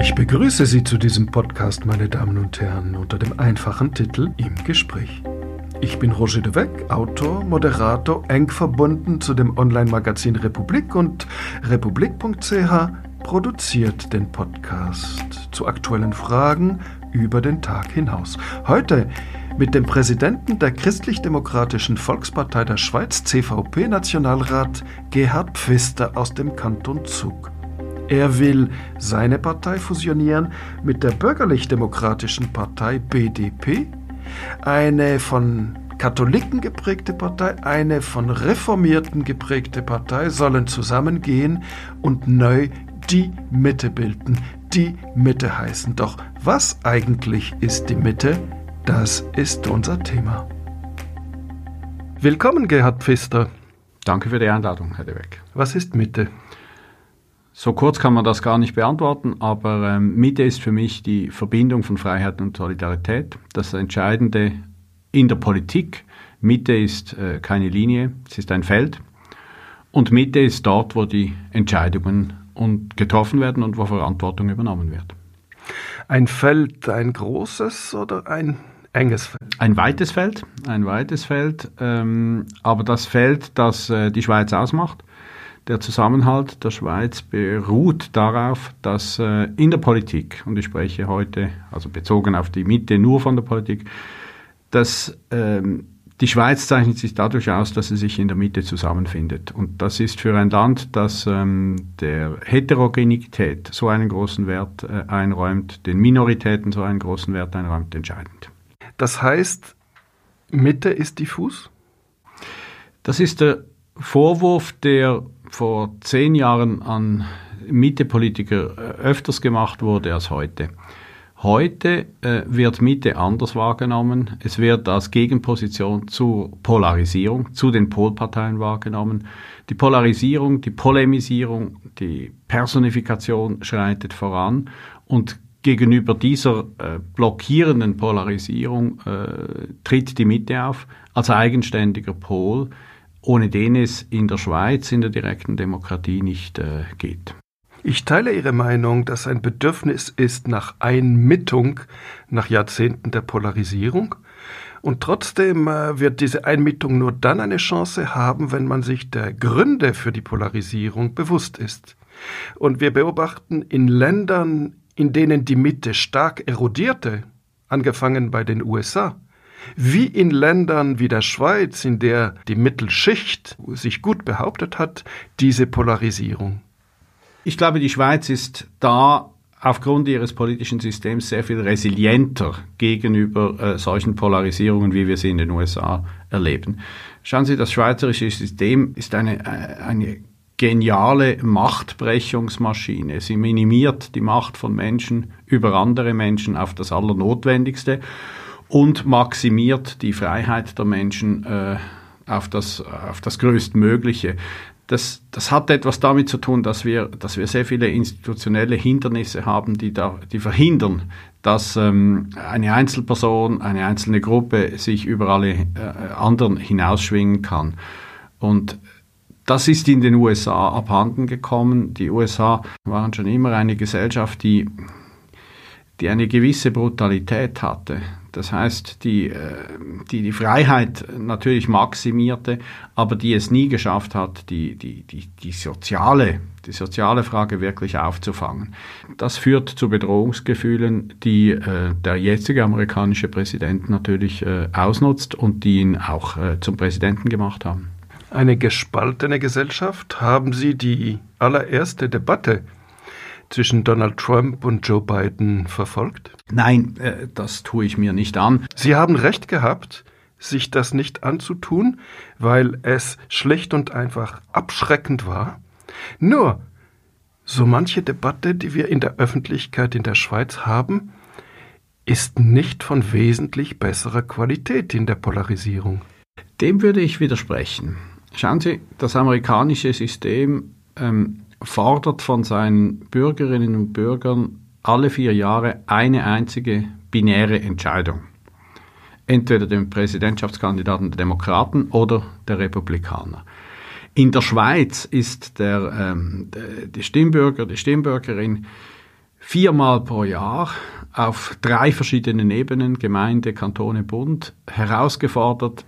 Ich begrüße Sie zu diesem Podcast, meine Damen und Herren, unter dem einfachen Titel Im Gespräch. Ich bin Roger de Autor, Moderator, eng verbunden zu dem Online-Magazin Republik und republik.ch produziert den Podcast zu aktuellen Fragen über den Tag hinaus. Heute mit dem Präsidenten der Christlich-Demokratischen Volkspartei der Schweiz, CVP-Nationalrat Gerhard Pfister aus dem Kanton Zug. Er will seine Partei fusionieren mit der bürgerlich-demokratischen Partei BDP, eine von Katholiken geprägte Partei, eine von Reformierten geprägte Partei sollen zusammengehen und neu die Mitte bilden, die Mitte heißen. Doch was eigentlich ist die Mitte? Das ist unser Thema. Willkommen, Gerhard Pfister. Danke für die Einladung, Herr De Weck. Was ist Mitte? So kurz kann man das gar nicht beantworten, aber ähm, Mitte ist für mich die Verbindung von Freiheit und Solidarität. Das Entscheidende in der Politik. Mitte ist äh, keine Linie, es ist ein Feld. Und Mitte ist dort, wo die Entscheidungen und getroffen werden und wo Verantwortung übernommen wird. Ein Feld, ein großes oder ein enges Feld? Ein weites Feld, ein weites Feld, ähm, aber das Feld, das äh, die Schweiz ausmacht. Der Zusammenhalt der Schweiz beruht darauf, dass äh, in der Politik, und ich spreche heute, also bezogen auf die Mitte nur von der Politik, dass ähm, die Schweiz zeichnet sich dadurch aus, dass sie sich in der Mitte zusammenfindet. Und das ist für ein Land, das ähm, der Heterogenität so einen großen Wert äh, einräumt, den Minoritäten so einen großen Wert einräumt, entscheidend. Das heißt, Mitte ist diffus? Das ist der Vorwurf, der vor zehn Jahren an Mitte-Politiker äh, öfters gemacht wurde als heute. Heute äh, wird Mitte anders wahrgenommen. Es wird als Gegenposition zur Polarisierung, zu den Polparteien wahrgenommen. Die Polarisierung, die Polemisierung, die Personifikation schreitet voran und gegenüber dieser äh, blockierenden Polarisierung äh, tritt die Mitte auf als eigenständiger Pol, ohne den es in der Schweiz in der direkten Demokratie nicht äh, geht. Ich teile Ihre Meinung, dass ein Bedürfnis ist nach Einmittung nach Jahrzehnten der Polarisierung. Und trotzdem äh, wird diese Einmittung nur dann eine Chance haben, wenn man sich der Gründe für die Polarisierung bewusst ist. Und wir beobachten in Ländern, in denen die Mitte stark erodierte, angefangen bei den USA, wie in Ländern wie der Schweiz, in der die Mittelschicht sich gut behauptet hat, diese Polarisierung. Ich glaube, die Schweiz ist da aufgrund ihres politischen Systems sehr viel resilienter gegenüber äh, solchen Polarisierungen, wie wir sie in den USA erleben. Schauen Sie, das schweizerische System ist eine, äh, eine geniale Machtbrechungsmaschine. Sie minimiert die Macht von Menschen über andere Menschen auf das Allernotwendigste und maximiert die Freiheit der Menschen äh, auf das, auf das Größtmögliche das, das hat etwas damit zu tun, dass wir, dass wir sehr viele institutionelle Hindernisse haben, die, da, die verhindern, dass ähm, eine Einzelperson, eine einzelne Gruppe sich über alle äh, anderen hinausschwingen kann. Und das ist in den USA abhanden gekommen. Die USA waren schon immer eine Gesellschaft, die, die eine gewisse Brutalität hatte. Das heißt, die, äh, die die Freiheit natürlich maximierte, aber die es nie geschafft hat, die, die, die, die, soziale, die soziale Frage wirklich aufzufangen. Das führt zu Bedrohungsgefühlen, die äh, der jetzige amerikanische Präsident natürlich äh, ausnutzt und die ihn auch zum Präsidenten gemacht haben. Eine gespaltene Gesellschaft? Haben Sie die allererste Debatte zwischen Donald Trump und Joe Biden verfolgt? Nein, äh, das tue ich mir nicht an. Sie haben recht gehabt, sich das nicht anzutun, weil es schlicht und einfach abschreckend war. Nur, so manche Debatte, die wir in der Öffentlichkeit in der Schweiz haben, ist nicht von wesentlich besserer Qualität in der Polarisierung. Dem würde ich widersprechen. Schauen Sie, das amerikanische System ähm, fordert von seinen Bürgerinnen und Bürgern alle vier Jahre eine einzige binäre Entscheidung. Entweder den Präsidentschaftskandidaten der Demokraten oder der Republikaner. In der Schweiz ist der, ähm, die Stimmbürger, die Stimmbürgerin viermal pro Jahr auf drei verschiedenen Ebenen, Gemeinde, Kantone, Bund, herausgefordert,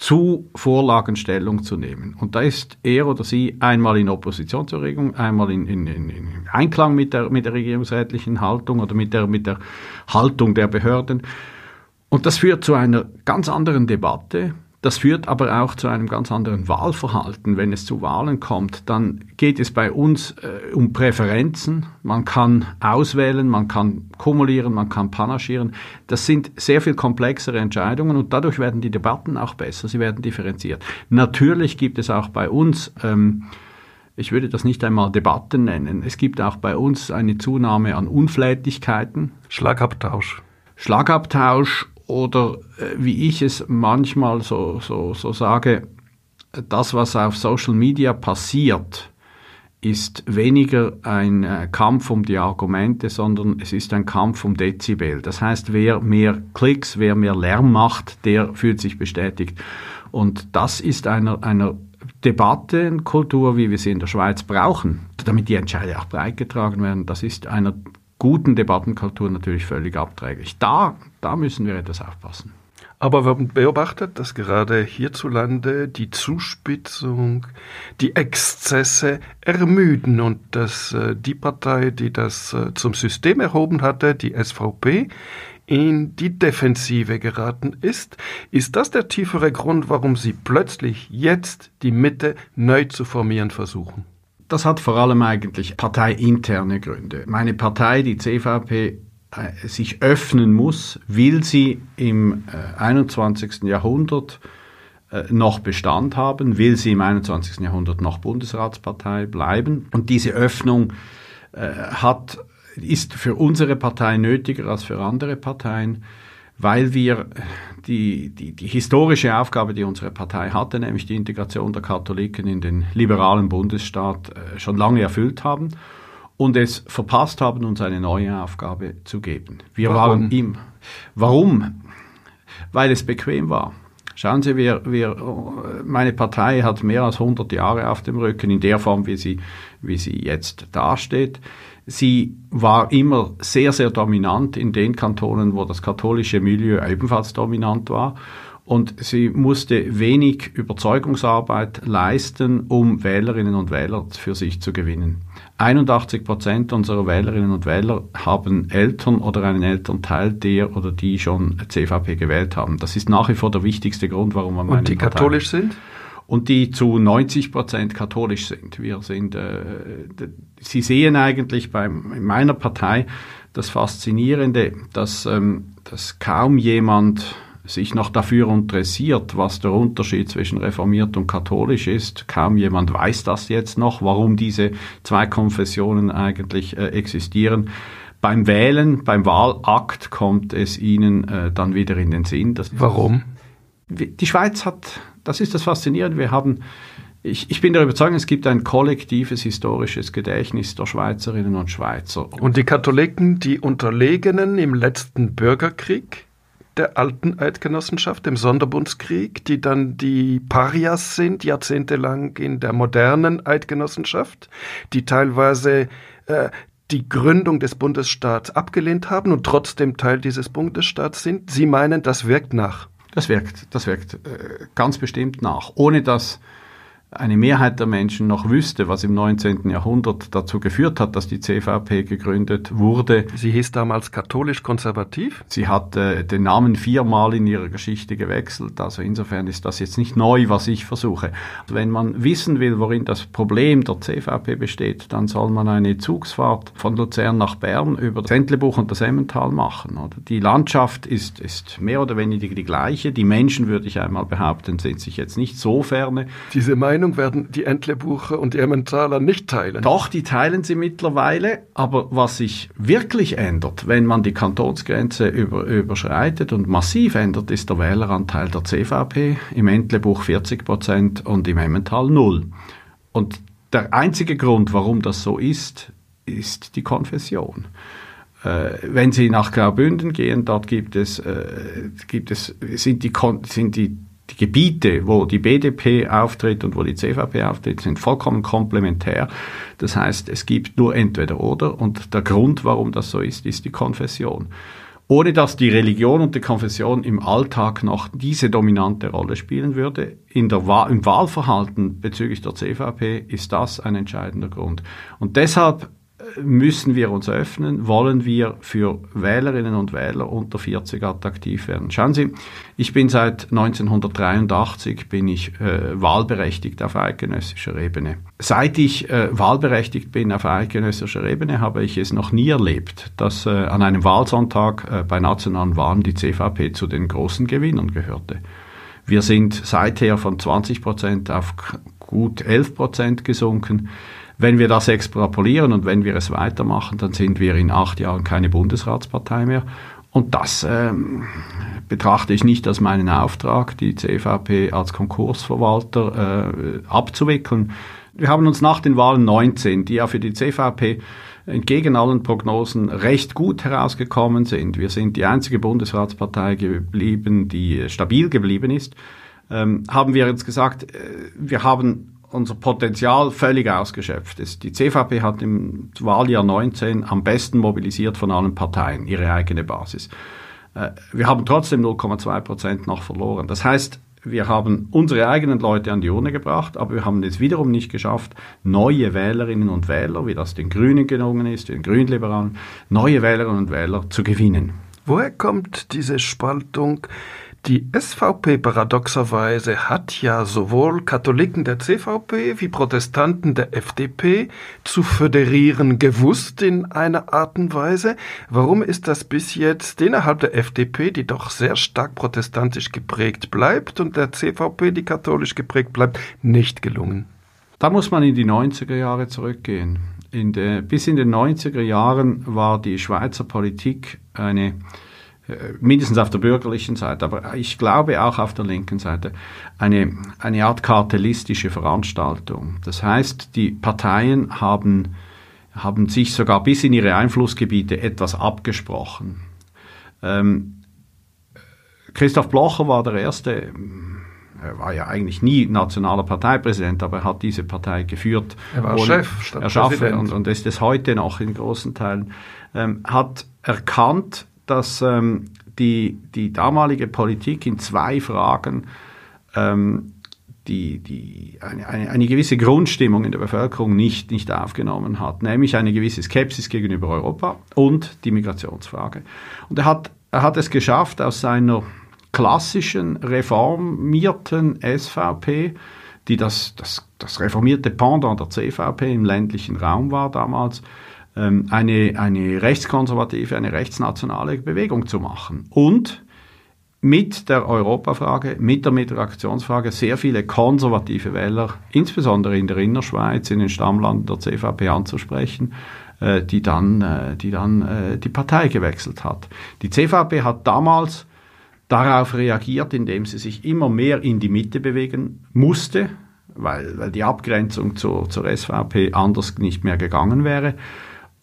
zu Vorlagenstellung zu nehmen. Und da ist er oder sie einmal in Opposition zur Regierung, einmal in, in, in Einklang mit der, mit der regierungsrätlichen Haltung oder mit der, mit der Haltung der Behörden. Und das führt zu einer ganz anderen Debatte, das führt aber auch zu einem ganz anderen Wahlverhalten. Wenn es zu Wahlen kommt, dann geht es bei uns äh, um Präferenzen. Man kann auswählen, man kann kumulieren, man kann panaschieren. Das sind sehr viel komplexere Entscheidungen und dadurch werden die Debatten auch besser, sie werden differenziert. Natürlich gibt es auch bei uns, ähm, ich würde das nicht einmal Debatten nennen, es gibt auch bei uns eine Zunahme an Unflätigkeiten. Schlagabtausch. Schlagabtausch oder äh, wie ich es manchmal so, so, so sage, das, was auf Social Media passiert, ist weniger ein äh, Kampf um die Argumente, sondern es ist ein Kampf um Dezibel. Das heißt, wer mehr Klicks, wer mehr Lärm macht, der fühlt sich bestätigt. Und das ist einer, einer Debattenkultur, wie wir sie in der Schweiz brauchen, damit die Entscheide auch breit getragen werden. Das ist einer guten Debattenkultur natürlich völlig abträglich. Da, da müssen wir etwas aufpassen. Aber wir haben beobachtet, dass gerade hierzulande die Zuspitzung, die Exzesse ermüden und dass äh, die Partei, die das äh, zum System erhoben hatte, die SVP, in die Defensive geraten ist. Ist das der tiefere Grund, warum Sie plötzlich jetzt die Mitte neu zu formieren versuchen? Das hat vor allem eigentlich parteiinterne Gründe. Meine Partei, die CVP, sich öffnen muss, will sie im 21. Äh, Jahrhundert äh, noch Bestand haben, will sie im 21. Jahrhundert noch Bundesratspartei bleiben. Und diese Öffnung hat, ist für unsere Partei nötiger als für andere Parteien weil wir die, die, die historische Aufgabe, die unsere Partei hatte, nämlich die Integration der Katholiken in den liberalen Bundesstaat, äh, schon lange erfüllt haben und es verpasst haben, uns eine neue Aufgabe zu geben. Wir Warum? waren ihm. Warum? Weil es bequem war. Schauen Sie, wir, wir, meine Partei hat mehr als 100 Jahre auf dem Rücken in der Form, wie sie, wie sie jetzt dasteht. Sie war immer sehr, sehr dominant in den Kantonen, wo das katholische Milieu ebenfalls dominant war. Und sie musste wenig Überzeugungsarbeit leisten, um Wählerinnen und Wähler für sich zu gewinnen. 81 Prozent unserer Wählerinnen und Wähler haben Eltern oder einen Elternteil, der oder die schon CVP gewählt haben. Das ist nach wie vor der wichtigste Grund, warum man Und die Partei katholisch sind? und die zu 90 Prozent katholisch sind. Wir sind, äh, Sie sehen eigentlich bei in meiner Partei das Faszinierende, dass, ähm, dass kaum jemand sich noch dafür interessiert, was der Unterschied zwischen reformiert und katholisch ist. Kaum jemand weiß das jetzt noch, warum diese zwei Konfessionen eigentlich äh, existieren. Beim Wählen, beim Wahlakt kommt es ihnen äh, dann wieder in den Sinn. warum? Die Schweiz hat das ist das Faszinierende. Wir haben, ich, ich bin der Überzeugung, es gibt ein kollektives historisches Gedächtnis der Schweizerinnen und Schweizer. Und die Katholiken, die Unterlegenen im letzten Bürgerkrieg? Der alten Eidgenossenschaft, dem Sonderbundskrieg, die dann die Parias sind, jahrzehntelang in der modernen Eidgenossenschaft, die teilweise äh, die Gründung des Bundesstaats abgelehnt haben und trotzdem Teil dieses Bundesstaats sind. Sie meinen, das wirkt nach. Das wirkt, das wirkt äh, ganz bestimmt nach, ohne dass eine Mehrheit der Menschen noch wüsste, was im 19. Jahrhundert dazu geführt hat, dass die CVP gegründet wurde. Sie hieß damals katholisch-konservativ? Sie hat äh, den Namen viermal in ihrer Geschichte gewechselt. Also insofern ist das jetzt nicht neu, was ich versuche. Wenn man wissen will, worin das Problem der CVP besteht, dann soll man eine Zugsfahrt von Luzern nach Bern über das Entlebuch und das Emmental machen. Oder? Die Landschaft ist, ist mehr oder weniger die gleiche. Die Menschen, würde ich einmal behaupten, sind sich jetzt nicht so ferne. Diese Meinung werden die Entlebucher und die Emmentaler nicht teilen. Doch, die teilen sie mittlerweile. Aber was sich wirklich ändert, wenn man die Kantonsgrenze über, überschreitet und massiv ändert, ist der Wähleranteil der CVP. Im Entlebuch 40 Prozent und im Emmental null. Und der einzige Grund, warum das so ist, ist die Konfession. Äh, wenn Sie nach Graubünden gehen, dort gibt es, äh, gibt es, sind, die, sind die die Gebiete, wo die BDP auftritt und wo die CVP auftritt, sind vollkommen komplementär. Das heißt, es gibt nur entweder oder und der Grund, warum das so ist, ist die Konfession. Ohne dass die Religion und die Konfession im Alltag noch diese dominante Rolle spielen würde, in der Wahl, im Wahlverhalten bezüglich der CVP ist das ein entscheidender Grund. Und deshalb müssen wir uns öffnen, wollen wir für Wählerinnen und Wähler unter 40 attraktiv werden. Schauen Sie, ich bin seit 1983 bin ich äh, wahlberechtigt auf eidgenössischer Ebene. Seit ich äh, wahlberechtigt bin auf eidgenössischer Ebene, habe ich es noch nie erlebt, dass äh, an einem Wahlsonntag äh, bei nationalen Wahlen die CVP zu den großen Gewinnern gehörte. Wir sind seither von 20 Prozent auf gut 11 Prozent gesunken. Wenn wir das extrapolieren und wenn wir es weitermachen, dann sind wir in acht Jahren keine Bundesratspartei mehr. Und das ähm, betrachte ich nicht als meinen Auftrag, die CVP als Konkursverwalter äh, abzuwickeln. Wir haben uns nach den Wahlen 19, die ja für die CVP entgegen allen Prognosen recht gut herausgekommen sind. Wir sind die einzige Bundesratspartei geblieben, die stabil geblieben ist. Ähm, haben wir jetzt gesagt, äh, wir haben unser Potenzial völlig ausgeschöpft ist. Die CVP hat im Wahljahr 19 am besten mobilisiert von allen Parteien ihre eigene Basis. Äh, wir haben trotzdem 0,2 Prozent noch verloren. Das heißt, wir haben unsere eigenen Leute an die Urne gebracht, aber wir haben es wiederum nicht geschafft, neue Wählerinnen und Wähler, wie das den Grünen gelungen ist, den Grünliberalen, neue Wählerinnen und Wähler zu gewinnen. Woher kommt diese Spaltung die SVP paradoxerweise hat ja sowohl Katholiken der CVP wie Protestanten der FDP zu föderieren gewusst in einer Art und Weise. Warum ist das bis jetzt innerhalb der FDP, die doch sehr stark protestantisch geprägt bleibt, und der CVP, die katholisch geprägt bleibt, nicht gelungen? Da muss man in die 90er Jahre zurückgehen. In der, bis in den 90er Jahren war die Schweizer Politik eine mindestens auf der bürgerlichen Seite, aber ich glaube auch auf der linken Seite, eine, eine Art kartellistische Veranstaltung. Das heißt, die Parteien haben, haben sich sogar bis in ihre Einflussgebiete etwas abgesprochen. Ähm, Christoph Blocher war der erste, er war ja eigentlich nie nationaler Parteipräsident, aber er hat diese Partei geführt. Er war Chef, erschaffen und, und ist es heute noch in großen Teilen, ähm, hat erkannt, dass ähm, die, die damalige Politik in zwei Fragen ähm, die, die, eine, eine, eine, gewisse Grundstimmung in der Bevölkerung nicht, nicht aufgenommen hat, nämlich eine gewisse Skepsis gegenüber Europa und die Migrationsfrage. Und er hat, er hat es geschafft, aus seiner klassischen reformierten SVP, die das, das, das reformierte Pendant der CVP im ländlichen Raum war damals, ähm, eine, eine rechtskonservative, eine rechtsnationale Bewegung zu machen. Und mit der Europafrage, mit der Migrationsfrage sehr viele konservative Wähler, insbesondere in der Innerschweiz, in den Stammlanden der CVP anzusprechen, äh, die dann, äh, die, dann äh, die Partei gewechselt hat. Die CVP hat damals darauf reagiert, indem sie sich immer mehr in die Mitte bewegen musste, weil, weil die Abgrenzung zur, zur SVP anders nicht mehr gegangen wäre.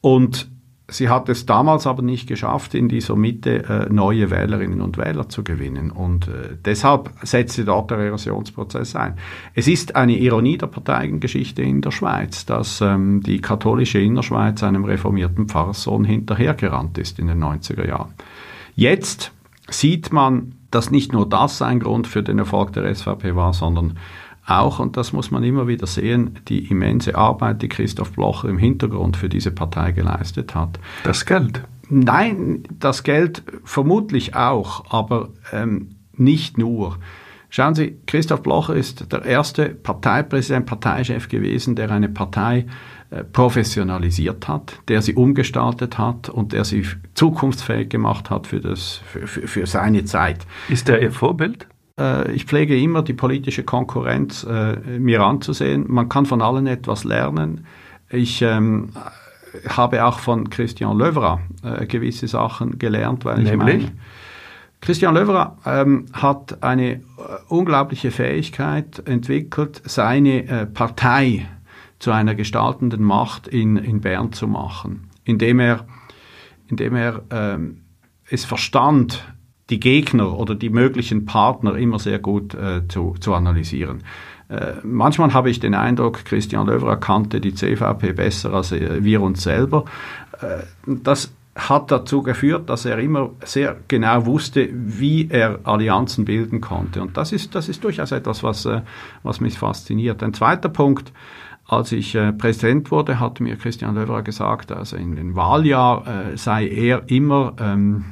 Und sie hat es damals aber nicht geschafft, in dieser Mitte äh, neue Wählerinnen und Wähler zu gewinnen. Und äh, deshalb setzte dort der Erosionsprozess ein. Es ist eine Ironie der Parteiengeschichte in der Schweiz, dass ähm, die katholische Innerschweiz einem reformierten Pfarrsohn hinterhergerannt ist in den 90er Jahren. Jetzt sieht man, dass nicht nur das ein Grund für den Erfolg der SVP war, sondern auch, und das muss man immer wieder sehen, die immense Arbeit, die Christoph Blocher im Hintergrund für diese Partei geleistet hat. Das Geld? Nein, das Geld vermutlich auch, aber ähm, nicht nur. Schauen Sie, Christoph Blocher ist der erste Parteipräsident, Parteichef gewesen, der eine Partei äh, professionalisiert hat, der sie umgestaltet hat und der sie zukunftsfähig gemacht hat für, das, für, für, für seine Zeit. Ist er Ihr Vorbild? Äh, ich pflege immer die politische Konkurrenz äh, mir anzusehen. Man kann von allen etwas lernen. Ich ähm, habe auch von Christian Löwra äh, gewisse Sachen gelernt, weil Nämlich? ich meine, Christian Löwra ähm, hat eine unglaubliche Fähigkeit entwickelt, seine äh, Partei zu einer gestaltenden Macht in, in Bern zu machen, indem er, indem er ähm, es verstand, die Gegner oder die möglichen Partner immer sehr gut äh, zu, zu analysieren. Äh, manchmal habe ich den Eindruck, Christian Löwer kannte die CVP besser als äh, wir uns selber. Äh, das hat dazu geführt, dass er immer sehr genau wusste, wie er Allianzen bilden konnte. Und das ist, das ist durchaus etwas, was, was mich fasziniert. Ein zweiter Punkt, als ich äh, Präsident wurde, hat mir Christian Löwer gesagt, also in den Wahljahr sei er immer ähm,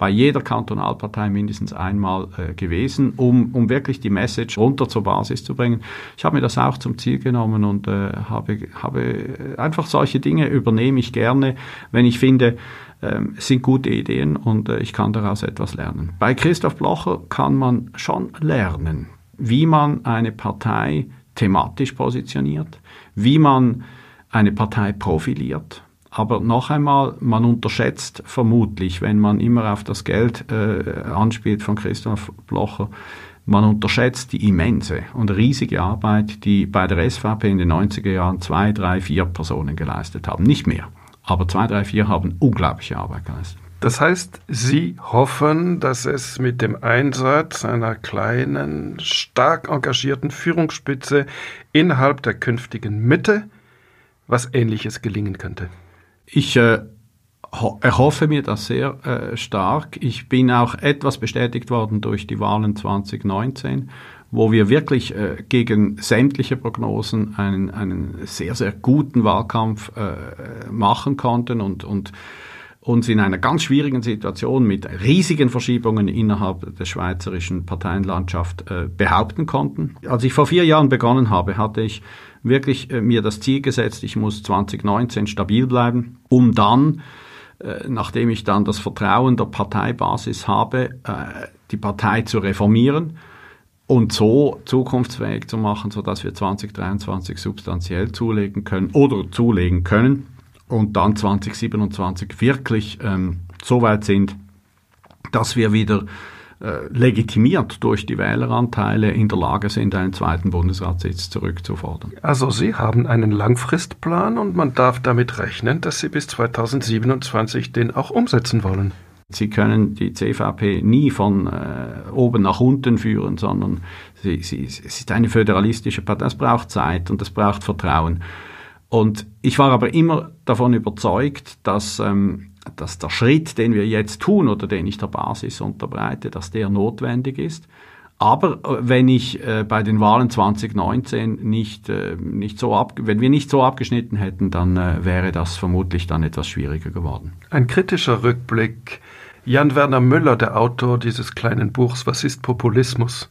bei jeder Kantonalpartei mindestens einmal äh, gewesen, um, um wirklich die Message runter zur Basis zu bringen. Ich habe mir das auch zum Ziel genommen und äh, habe, habe einfach solche Dinge übernehme ich gerne, wenn ich finde, ähm, sind gute Ideen und äh, ich kann daraus etwas lernen. Bei Christoph Blocher kann man schon lernen, wie man eine Partei thematisch positioniert, wie man eine Partei profiliert, aber noch einmal, man unterschätzt vermutlich, wenn man immer auf das Geld äh, anspielt von Christoph Blocher, man unterschätzt die immense und riesige Arbeit, die bei der SVP in den 90er Jahren zwei, drei, vier Personen geleistet haben. Nicht mehr, aber zwei, drei, vier haben unglaubliche Arbeit geleistet. Das heißt, Sie hoffen, dass es mit dem Einsatz einer kleinen, stark engagierten Führungsspitze innerhalb der künftigen Mitte was Ähnliches gelingen könnte. Ich äh, erhoffe mir das sehr äh, stark. Ich bin auch etwas bestätigt worden durch die Wahlen 2019, wo wir wirklich äh, gegen sämtliche Prognosen einen, einen sehr, sehr guten Wahlkampf äh, machen konnten und, und uns in einer ganz schwierigen Situation mit riesigen Verschiebungen innerhalb der schweizerischen Parteienlandschaft äh, behaupten konnten. Als ich vor vier Jahren begonnen habe, hatte ich wirklich äh, mir das Ziel gesetzt, ich muss 2019 stabil bleiben, um dann, äh, nachdem ich dann das Vertrauen der Parteibasis habe, äh, die Partei zu reformieren und so zukunftsfähig zu machen, sodass wir 2023 substanziell zulegen können oder zulegen können und dann 2027 wirklich ähm, so weit sind, dass wir wieder legitimiert durch die Wähleranteile in der Lage sind, einen zweiten Bundesratssitz zurückzufordern. Also Sie haben einen Langfristplan und man darf damit rechnen, dass Sie bis 2027 den auch umsetzen wollen. Sie können die CVP nie von äh, oben nach unten führen, sondern sie, sie, es ist eine föderalistische Partei. Das braucht Zeit und das braucht Vertrauen. Und ich war aber immer davon überzeugt, dass ähm, dass der Schritt, den wir jetzt tun oder den ich der Basis unterbreite, dass der notwendig ist. Aber äh, wenn ich äh, bei den Wahlen 2019 nicht, äh, nicht so ab, wenn wir nicht so abgeschnitten hätten, dann äh, wäre das vermutlich dann etwas schwieriger geworden. Ein kritischer Rückblick. Jan Werner Müller, der Autor dieses kleinen Buchs Was ist Populismus?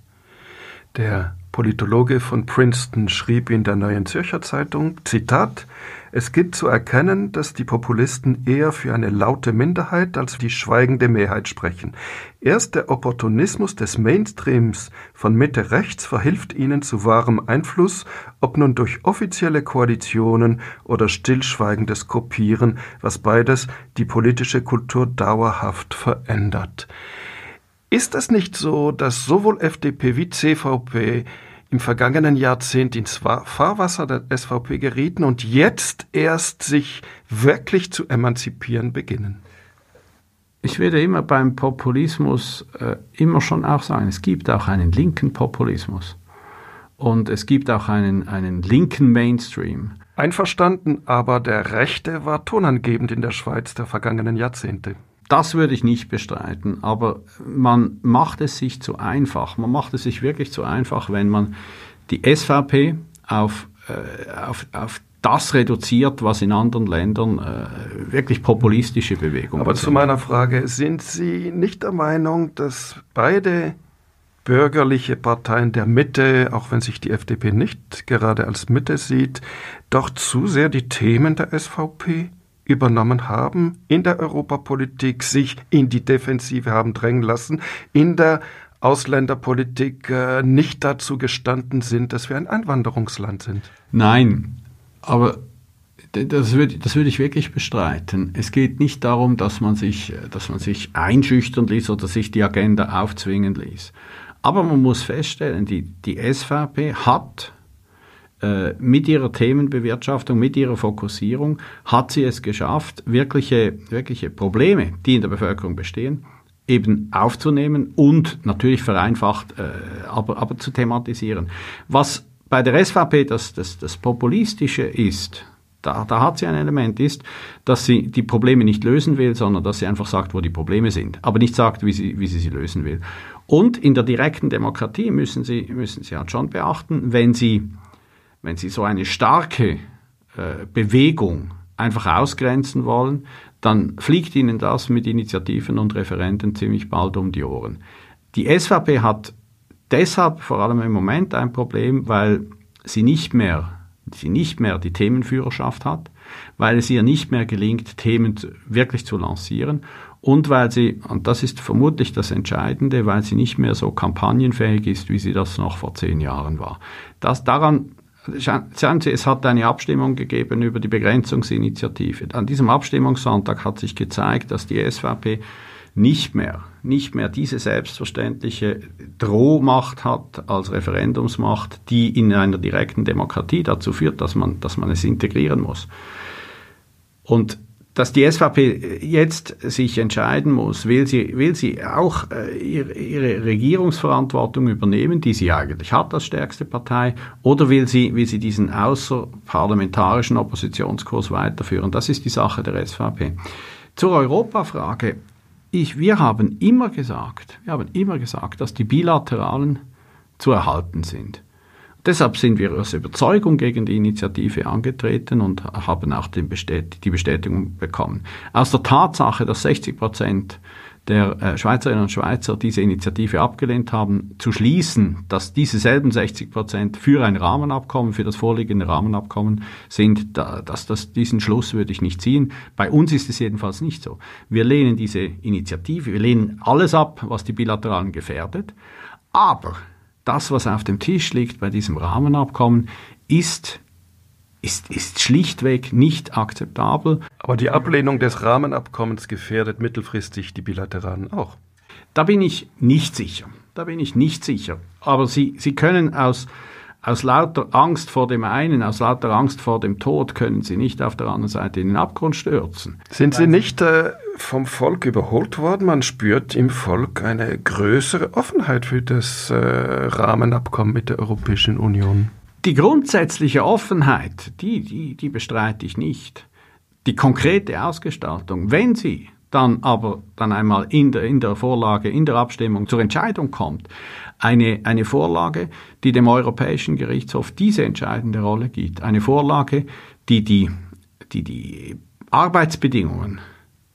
Der Politologe von Princeton schrieb in der Neuen Zürcher Zeitung, Zitat, es gibt zu erkennen, dass die Populisten eher für eine laute Minderheit als die schweigende Mehrheit sprechen. Erst der Opportunismus des Mainstreams von Mitte rechts verhilft ihnen zu wahrem Einfluss, ob nun durch offizielle Koalitionen oder stillschweigendes Kopieren, was beides die politische Kultur dauerhaft verändert. Ist es nicht so, dass sowohl FDP wie CVP im vergangenen Jahrzehnt ins Fahrwasser der SVP gerieten und jetzt erst sich wirklich zu emanzipieren beginnen? Ich werde immer beim Populismus äh, immer schon auch sagen, es gibt auch einen linken Populismus und es gibt auch einen, einen linken Mainstream. Einverstanden, aber der Rechte war tonangebend in der Schweiz der vergangenen Jahrzehnte. Das würde ich nicht bestreiten, aber man macht es sich zu einfach. Man macht es sich wirklich zu einfach, wenn man die SVP auf, äh, auf, auf das reduziert, was in anderen Ländern äh, wirklich populistische Bewegungen Aber sind. zu meiner Frage, sind Sie nicht der Meinung, dass beide bürgerliche Parteien der Mitte, auch wenn sich die FDP nicht gerade als Mitte sieht, doch zu sehr die Themen der SVP übernommen haben in der Europapolitik, sich in die Defensive haben drängen lassen, in der Ausländerpolitik äh, nicht dazu gestanden sind, dass wir ein Einwanderungsland sind. Nein, aber das würde, das würde ich wirklich bestreiten. Es geht nicht darum, dass man, sich, dass man sich einschüchtern ließ oder sich die Agenda aufzwingen ließ. Aber man muss feststellen, die, die SVP hat mit ihrer Themenbewirtschaftung, mit ihrer Fokussierung hat sie es geschafft, wirkliche, wirkliche Probleme, die in der Bevölkerung bestehen, eben aufzunehmen und natürlich vereinfacht, äh, aber, aber zu thematisieren. Was bei der SVP das, das, das Populistische ist, da, da hat sie ein Element, ist, dass sie die Probleme nicht lösen will, sondern dass sie einfach sagt, wo die Probleme sind, aber nicht sagt, wie sie, wie sie sie lösen will. Und in der direkten Demokratie müssen sie, müssen sie halt schon beachten, wenn sie, wenn sie so eine starke äh, Bewegung einfach ausgrenzen wollen, dann fliegt ihnen das mit Initiativen und Referenten ziemlich bald um die Ohren. Die SVP hat deshalb vor allem im Moment ein Problem, weil sie nicht mehr sie nicht mehr die Themenführerschaft hat, weil es ihr nicht mehr gelingt, Themen wirklich zu lancieren und weil sie, und das ist vermutlich das Entscheidende, weil sie nicht mehr so kampagnenfähig ist, wie sie das noch vor zehn Jahren war. Das, daran, schauen Sie, es hat eine Abstimmung gegeben über die Begrenzungsinitiative. An diesem Abstimmungssonntag hat sich gezeigt, dass die SVP nicht mehr, nicht mehr diese selbstverständliche Drohmacht hat als Referendumsmacht, die in einer direkten Demokratie dazu führt, dass man, dass man es integrieren muss. Und dass die SVP jetzt sich entscheiden muss, will sie, will sie auch äh, ihre, ihre, Regierungsverantwortung übernehmen, die sie eigentlich hat als stärkste Partei, oder will sie, will sie diesen außerparlamentarischen Oppositionskurs weiterführen? Das ist die Sache der SVP. Zur Europafrage ich, wir haben immer gesagt, wir haben immer gesagt, dass die bilateralen zu erhalten sind. Deshalb sind wir aus Überzeugung gegen die Initiative angetreten und haben auch die Bestätigung bekommen. Aus der Tatsache, dass 60 Prozent der äh, Schweizerinnen und Schweizer diese Initiative abgelehnt haben, zu schließen, dass diese selben 60 Prozent für ein Rahmenabkommen, für das vorliegende Rahmenabkommen sind, da, dass das, diesen Schluss würde ich nicht ziehen. Bei uns ist es jedenfalls nicht so. Wir lehnen diese Initiative, wir lehnen alles ab, was die Bilateralen gefährdet, aber das, was auf dem Tisch liegt bei diesem Rahmenabkommen, ist ist, ist schlichtweg nicht akzeptabel. Aber die Ablehnung des Rahmenabkommens gefährdet mittelfristig die Bilateralen auch. Da bin ich nicht sicher. Da bin ich nicht sicher. Aber Sie, Sie können aus, aus lauter Angst vor dem einen, aus lauter Angst vor dem Tod, können Sie nicht auf der anderen Seite in den Abgrund stürzen. Sind Sie nicht äh, vom Volk überholt worden? Man spürt im Volk eine größere Offenheit für das äh, Rahmenabkommen mit der Europäischen Union. Die grundsätzliche Offenheit, die, die, die bestreite ich nicht. Die konkrete Ausgestaltung, wenn sie dann aber dann einmal in der, in der Vorlage, in der Abstimmung zur Entscheidung kommt, eine, eine Vorlage, die dem Europäischen Gerichtshof diese entscheidende Rolle gibt. Eine Vorlage, die die, die, die Arbeitsbedingungen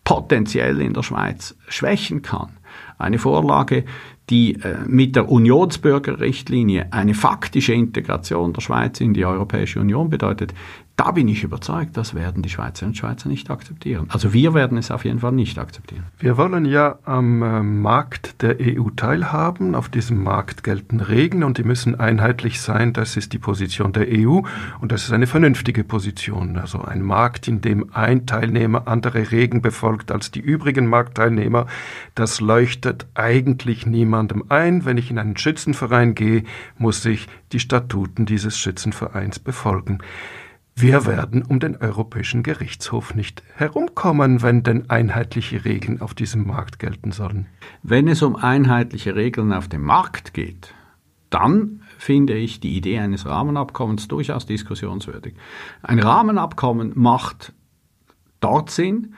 potenziell in der Schweiz schwächen kann. Eine Vorlage, die äh, mit der Unionsbürgerrichtlinie eine faktische Integration der Schweiz in die Europäische Union bedeutet, da bin ich überzeugt, das werden die Schweizerinnen und Schweizer nicht akzeptieren. Also wir werden es auf jeden Fall nicht akzeptieren. Wir wollen ja am äh, Markt der EU teilhaben. Auf diesem Markt gelten Regeln und die müssen einheitlich sein. Das ist die Position der EU und das ist eine vernünftige Position. Also ein Markt, in dem ein Teilnehmer andere Regeln befolgt als die übrigen Marktteilnehmer, das leuchtet eigentlich niemandem ein. Wenn ich in einen Schützenverein gehe, muss ich die Statuten dieses Schützenvereins befolgen. Wir werden um den Europäischen Gerichtshof nicht herumkommen, wenn denn einheitliche Regeln auf diesem Markt gelten sollen. Wenn es um einheitliche Regeln auf dem Markt geht, dann finde ich die Idee eines Rahmenabkommens durchaus diskussionswürdig. Ein Rahmenabkommen macht dort Sinn,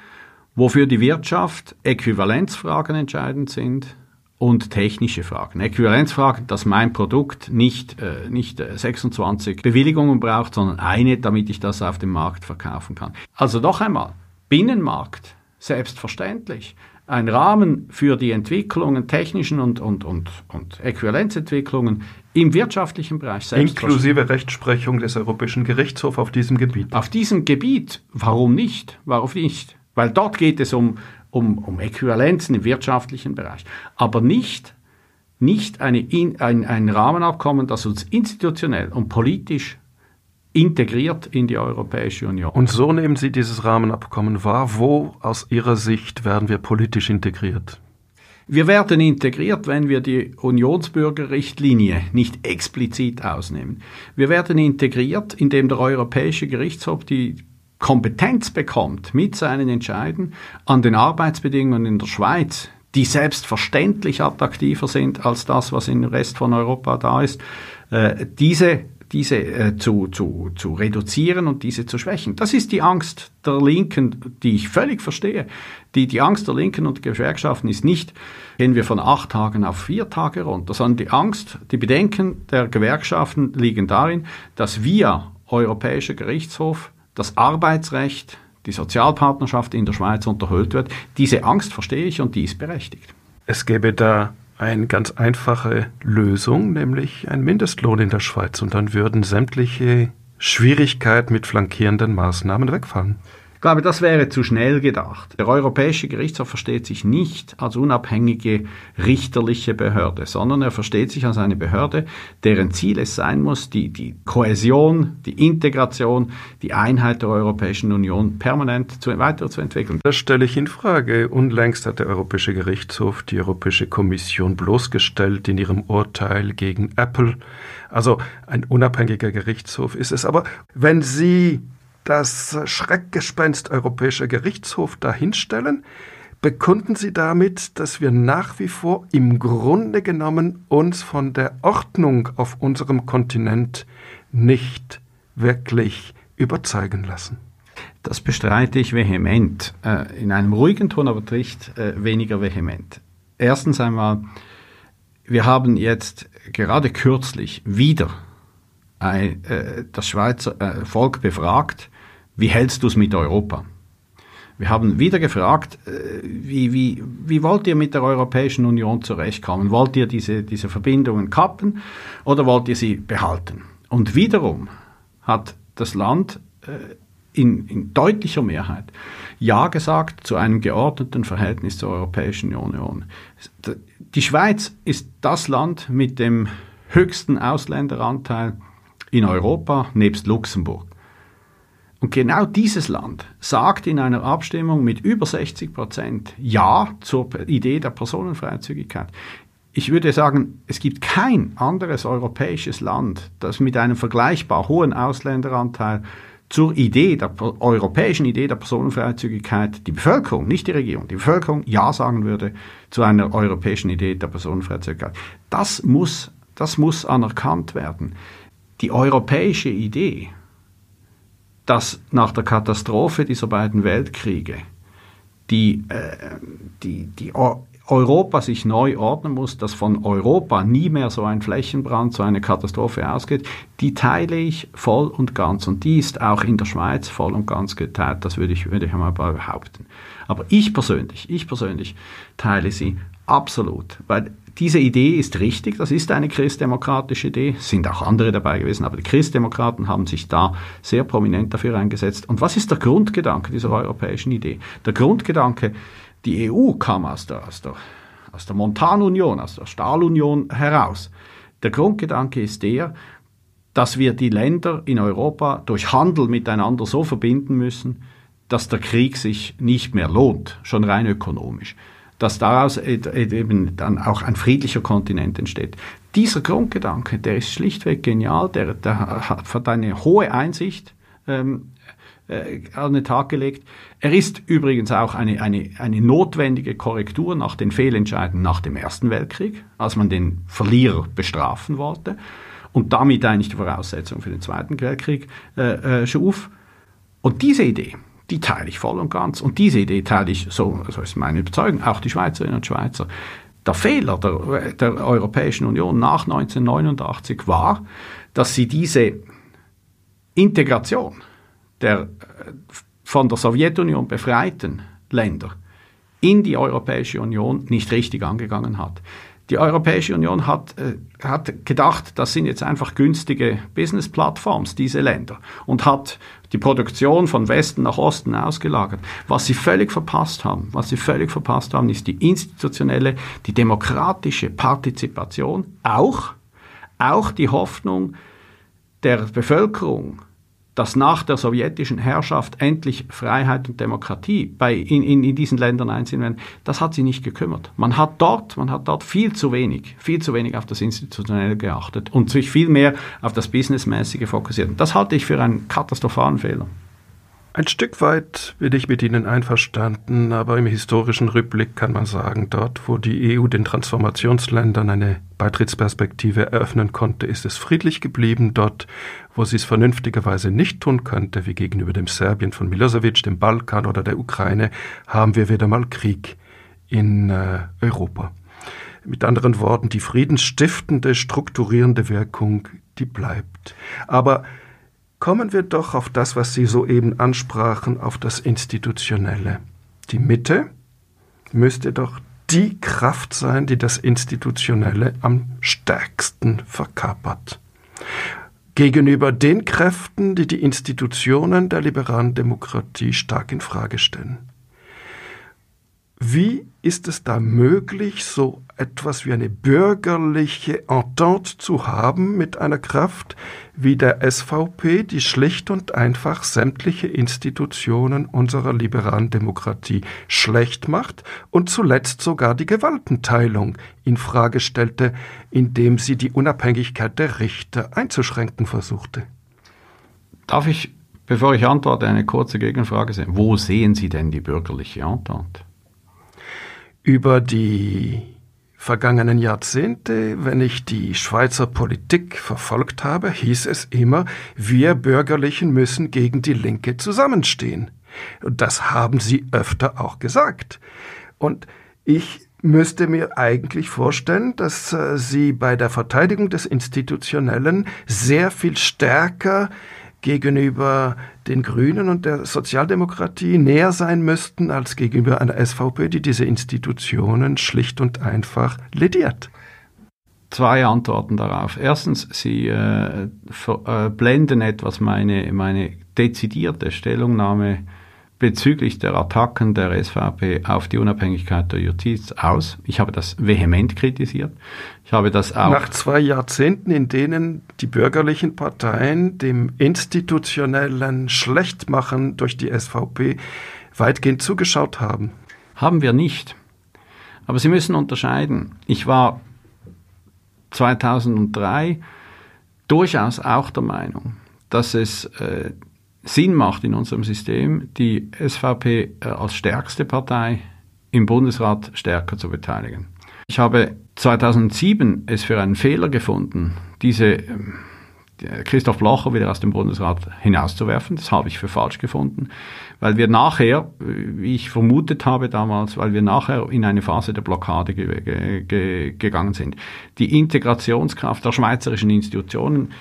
wofür die Wirtschaft Äquivalenzfragen entscheidend sind, und technische Fragen. Äquivalenzfragen, dass mein Produkt nicht, äh, nicht 26 äh, Bewilligungen braucht, sondern eine, damit ich das auf dem Markt verkaufen kann. Also noch einmal, Binnenmarkt, selbstverständlich. Ein Rahmen für die Entwicklungen, technischen und, und, und, und Äquivalenzentwicklungen im wirtschaftlichen Bereich. Inklusive Rechtsprechung des Europäischen Gerichtshofs auf diesem Gebiet. Auf diesem Gebiet, warum nicht? Warum nicht? Weil dort geht es um um, um Äquivalenzen im wirtschaftlichen Bereich, aber nicht, nicht eine, ein, ein Rahmenabkommen, das uns institutionell und politisch integriert in die Europäische Union. Und so nehmen Sie dieses Rahmenabkommen wahr. Wo aus Ihrer Sicht werden wir politisch integriert? Wir werden integriert, wenn wir die Unionsbürgerrichtlinie nicht explizit ausnehmen. Wir werden integriert, indem der Europäische Gerichtshof die Kompetenz bekommt, mit seinen Entscheiden an den Arbeitsbedingungen in der Schweiz die selbstverständlich attraktiver sind als das, was im Rest von Europa da ist, äh, diese diese äh, zu, zu, zu reduzieren und diese zu schwächen. Das ist die Angst der Linken, die ich völlig verstehe. Die, die Angst der Linken und Gewerkschaften ist nicht, gehen wir von acht Tagen auf vier Tage runter, sondern die Angst, die Bedenken der Gewerkschaften liegen darin, dass via Europäischer Gerichtshof das Arbeitsrecht, die Sozialpartnerschaft in der Schweiz unterhöhlt wird. Diese Angst verstehe ich und die ist berechtigt. Es gäbe da eine ganz einfache Lösung, nämlich ein Mindestlohn in der Schweiz. Und dann würden sämtliche Schwierigkeiten mit flankierenden Maßnahmen wegfallen. Glaube, das wäre zu schnell gedacht. Der Europäische Gerichtshof versteht sich nicht als unabhängige richterliche Behörde, sondern er versteht sich als eine Behörde, deren Ziel es sein muss, die, die Kohäsion, die Integration, die Einheit der Europäischen Union permanent zu, weiterzuentwickeln. Das stelle ich in Frage. Unlängst hat der Europäische Gerichtshof die Europäische Kommission bloßgestellt in ihrem Urteil gegen Apple. Also ein unabhängiger Gerichtshof ist es. Aber wenn Sie das Schreckgespenst Europäischer Gerichtshof dahinstellen, bekunden Sie damit, dass wir nach wie vor im Grunde genommen uns von der Ordnung auf unserem Kontinent nicht wirklich überzeugen lassen. Das bestreite ich vehement. Äh, in einem ruhigen Ton, aber nicht äh, weniger vehement. Erstens einmal, wir haben jetzt gerade kürzlich wieder äh, das Schweizer Volk befragt, wie hältst du es mit Europa? Wir haben wieder gefragt, äh, wie, wie, wie wollt ihr mit der Europäischen Union zurechtkommen? Wollt ihr diese, diese Verbindungen kappen oder wollt ihr sie behalten? Und wiederum hat das Land äh, in, in deutlicher Mehrheit Ja gesagt zu einem geordneten Verhältnis zur Europäischen Union. Die Schweiz ist das Land mit dem höchsten Ausländeranteil in Europa, nebst Luxemburg. Und genau dieses Land sagt in einer Abstimmung mit über 60 Prozent Ja zur Idee der Personenfreizügigkeit. Ich würde sagen, es gibt kein anderes europäisches Land, das mit einem vergleichbar hohen Ausländeranteil zur Idee der europäischen Idee der Personenfreizügigkeit die Bevölkerung, nicht die Regierung, die Bevölkerung ja sagen würde zu einer europäischen Idee der Personenfreizügigkeit. Das muss, das muss anerkannt werden. Die europäische Idee dass nach der Katastrophe dieser beiden Weltkriege die, äh, die, die Europa sich neu ordnen muss, dass von Europa nie mehr so ein Flächenbrand, so eine Katastrophe ausgeht, die teile ich voll und ganz. Und die ist auch in der Schweiz voll und ganz geteilt. Das würde ich, würde ich einmal behaupten. Aber ich persönlich, ich persönlich teile sie absolut. Weil diese Idee ist richtig, das ist eine christdemokratische Idee, sind auch andere dabei gewesen, aber die Christdemokraten haben sich da sehr prominent dafür eingesetzt. Und was ist der Grundgedanke dieser europäischen Idee? Der Grundgedanke, die EU kam aus der, aus der, aus der Montanunion, aus der Stahlunion heraus. Der Grundgedanke ist der, dass wir die Länder in Europa durch Handel miteinander so verbinden müssen, dass der Krieg sich nicht mehr lohnt, schon rein ökonomisch dass daraus eben dann auch ein friedlicher Kontinent entsteht. Dieser Grundgedanke, der ist schlichtweg genial, der, der hat eine hohe Einsicht ähm, äh, an den Tag gelegt. Er ist übrigens auch eine, eine, eine notwendige Korrektur nach den Fehlentscheiden nach dem Ersten Weltkrieg, als man den Verlierer bestrafen wollte und damit eigentlich die Voraussetzung für den Zweiten Weltkrieg äh, äh, schuf. Und diese Idee, die teile ich voll und ganz. Und diese Idee teile ich, so, so ist meine Überzeugung, auch die Schweizerinnen und Schweizer. Der Fehler der, der Europäischen Union nach 1989 war, dass sie diese Integration der von der Sowjetunion befreiten Länder in die Europäische Union nicht richtig angegangen hat. Die Europäische Union hat, äh, hat gedacht, das sind jetzt einfach günstige Business-Plattforms, diese Länder, und hat die Produktion von Westen nach Osten ausgelagert. Was sie völlig verpasst haben, was sie völlig verpasst haben, ist die institutionelle, die demokratische Partizipation, auch, auch die Hoffnung der Bevölkerung, dass nach der sowjetischen Herrschaft endlich Freiheit und Demokratie bei, in, in, in diesen Ländern einziehen werden, das hat sie nicht gekümmert. Man hat dort, man hat dort viel zu wenig, viel zu wenig auf das Institutionelle geachtet und sich viel mehr auf das Businessmäßige fokussiert. Das halte ich für einen katastrophalen Fehler. Ein Stück weit bin ich mit Ihnen einverstanden, aber im historischen Rückblick kann man sagen, dort, wo die EU den Transformationsländern eine Beitrittsperspektive eröffnen konnte, ist es friedlich geblieben. Dort, wo sie es vernünftigerweise nicht tun könnte, wie gegenüber dem Serbien von Milosevic, dem Balkan oder der Ukraine, haben wir wieder mal Krieg in äh, Europa. Mit anderen Worten, die friedensstiftende, strukturierende Wirkung, die bleibt. Aber Kommen wir doch auf das, was Sie soeben ansprachen, auf das Institutionelle. Die Mitte müsste doch die Kraft sein, die das Institutionelle am stärksten verkörpert. Gegenüber den Kräften, die die Institutionen der liberalen Demokratie stark in Frage stellen. Wie ist es da möglich, so etwas wie eine bürgerliche Entente zu haben mit einer Kraft wie der SVP, die schlicht und einfach sämtliche Institutionen unserer liberalen Demokratie schlecht macht und zuletzt sogar die Gewaltenteilung in Frage stellte, indem sie die Unabhängigkeit der Richter einzuschränken versuchte? Darf ich, bevor ich antworte, eine kurze Gegenfrage sehen? Wo sehen Sie denn die bürgerliche Entente? Über die vergangenen Jahrzehnte, wenn ich die Schweizer Politik verfolgt habe, hieß es immer, wir Bürgerlichen müssen gegen die Linke zusammenstehen. Und das haben sie öfter auch gesagt. Und ich müsste mir eigentlich vorstellen, dass äh, sie bei der Verteidigung des Institutionellen sehr viel stärker gegenüber den Grünen und der Sozialdemokratie näher sein müssten als gegenüber einer SVP, die diese Institutionen schlicht und einfach lediert? Zwei Antworten darauf. Erstens, Sie äh, äh, blenden etwas meine, meine dezidierte Stellungnahme bezüglich der Attacken der SVP auf die Unabhängigkeit der Justiz aus. Ich habe das vehement kritisiert. Ich habe das auch. Nach zwei Jahrzehnten, in denen die bürgerlichen Parteien dem institutionellen Schlechtmachen durch die SVP weitgehend zugeschaut haben. Haben wir nicht. Aber Sie müssen unterscheiden. Ich war 2003 durchaus auch der Meinung, dass es äh, Sinn macht in unserem System, die SVP äh, als stärkste Partei im Bundesrat stärker zu beteiligen. Ich habe 2007 es für einen Fehler gefunden, diese ähm, Christoph Blocher wieder aus dem Bundesrat hinauszuwerfen. Das habe ich für falsch gefunden, weil wir nachher, wie ich vermutet habe damals, weil wir nachher in eine Phase der Blockade ge ge gegangen sind. Die Integrationskraft der schweizerischen Institutionen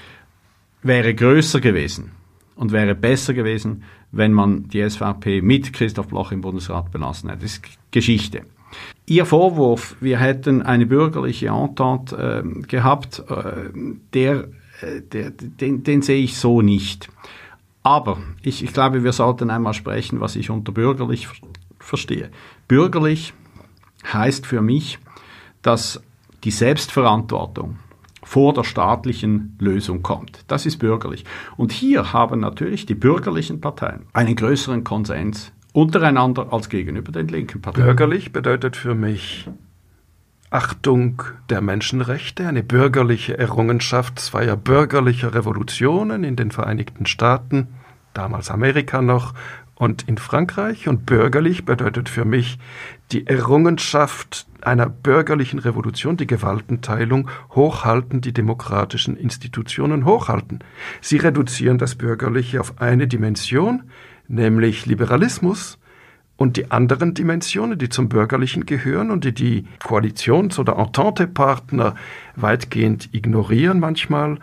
wäre größer gewesen und wäre besser gewesen, wenn man die SVP mit Christoph Bloch im Bundesrat belassen hätte. Das ist Geschichte. Ihr Vorwurf, wir hätten eine bürgerliche Entente äh, gehabt, äh, der, äh, der, den, den sehe ich so nicht. Aber ich, ich glaube, wir sollten einmal sprechen, was ich unter bürgerlich verstehe. Bürgerlich heißt für mich, dass die Selbstverantwortung vor der staatlichen Lösung kommt. Das ist bürgerlich. Und hier haben natürlich die bürgerlichen Parteien einen größeren Konsens untereinander als gegenüber den linken Parteien. Bürgerlich bedeutet für mich Achtung der Menschenrechte, eine bürgerliche Errungenschaft zweier bürgerlicher Revolutionen in den Vereinigten Staaten, damals Amerika noch, und in Frankreich. Und bürgerlich bedeutet für mich die Errungenschaft einer bürgerlichen Revolution, die Gewaltenteilung hochhalten, die demokratischen Institutionen hochhalten. Sie reduzieren das Bürgerliche auf eine Dimension, nämlich Liberalismus, und die anderen Dimensionen, die zum Bürgerlichen gehören und die die Koalitions- oder Entente-Partner weitgehend ignorieren manchmal,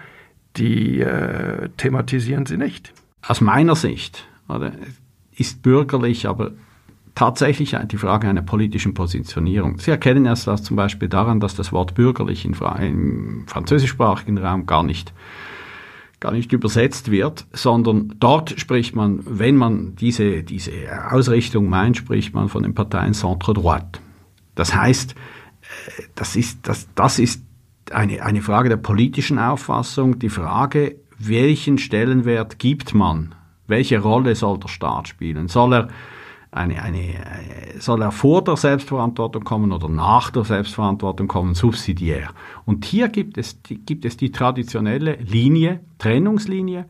die äh, thematisieren sie nicht. Aus meiner Sicht oder, ist bürgerlich aber tatsächlich die Frage einer politischen Positionierung. Sie erkennen erst das zum Beispiel daran, dass das Wort bürgerlich im französischsprachigen Raum gar nicht gar nicht übersetzt wird, sondern dort spricht man, wenn man diese, diese Ausrichtung meint, spricht man von den Parteien Centre-Droite. Das heißt, äh, das ist, das, das ist eine, eine Frage der politischen Auffassung, die Frage, welchen Stellenwert gibt man, welche Rolle soll der Staat spielen? Soll er eine, eine, soll er vor der Selbstverantwortung kommen oder nach der Selbstverantwortung kommen, subsidiär. Und hier gibt es, gibt es die traditionelle Linie, Trennungslinie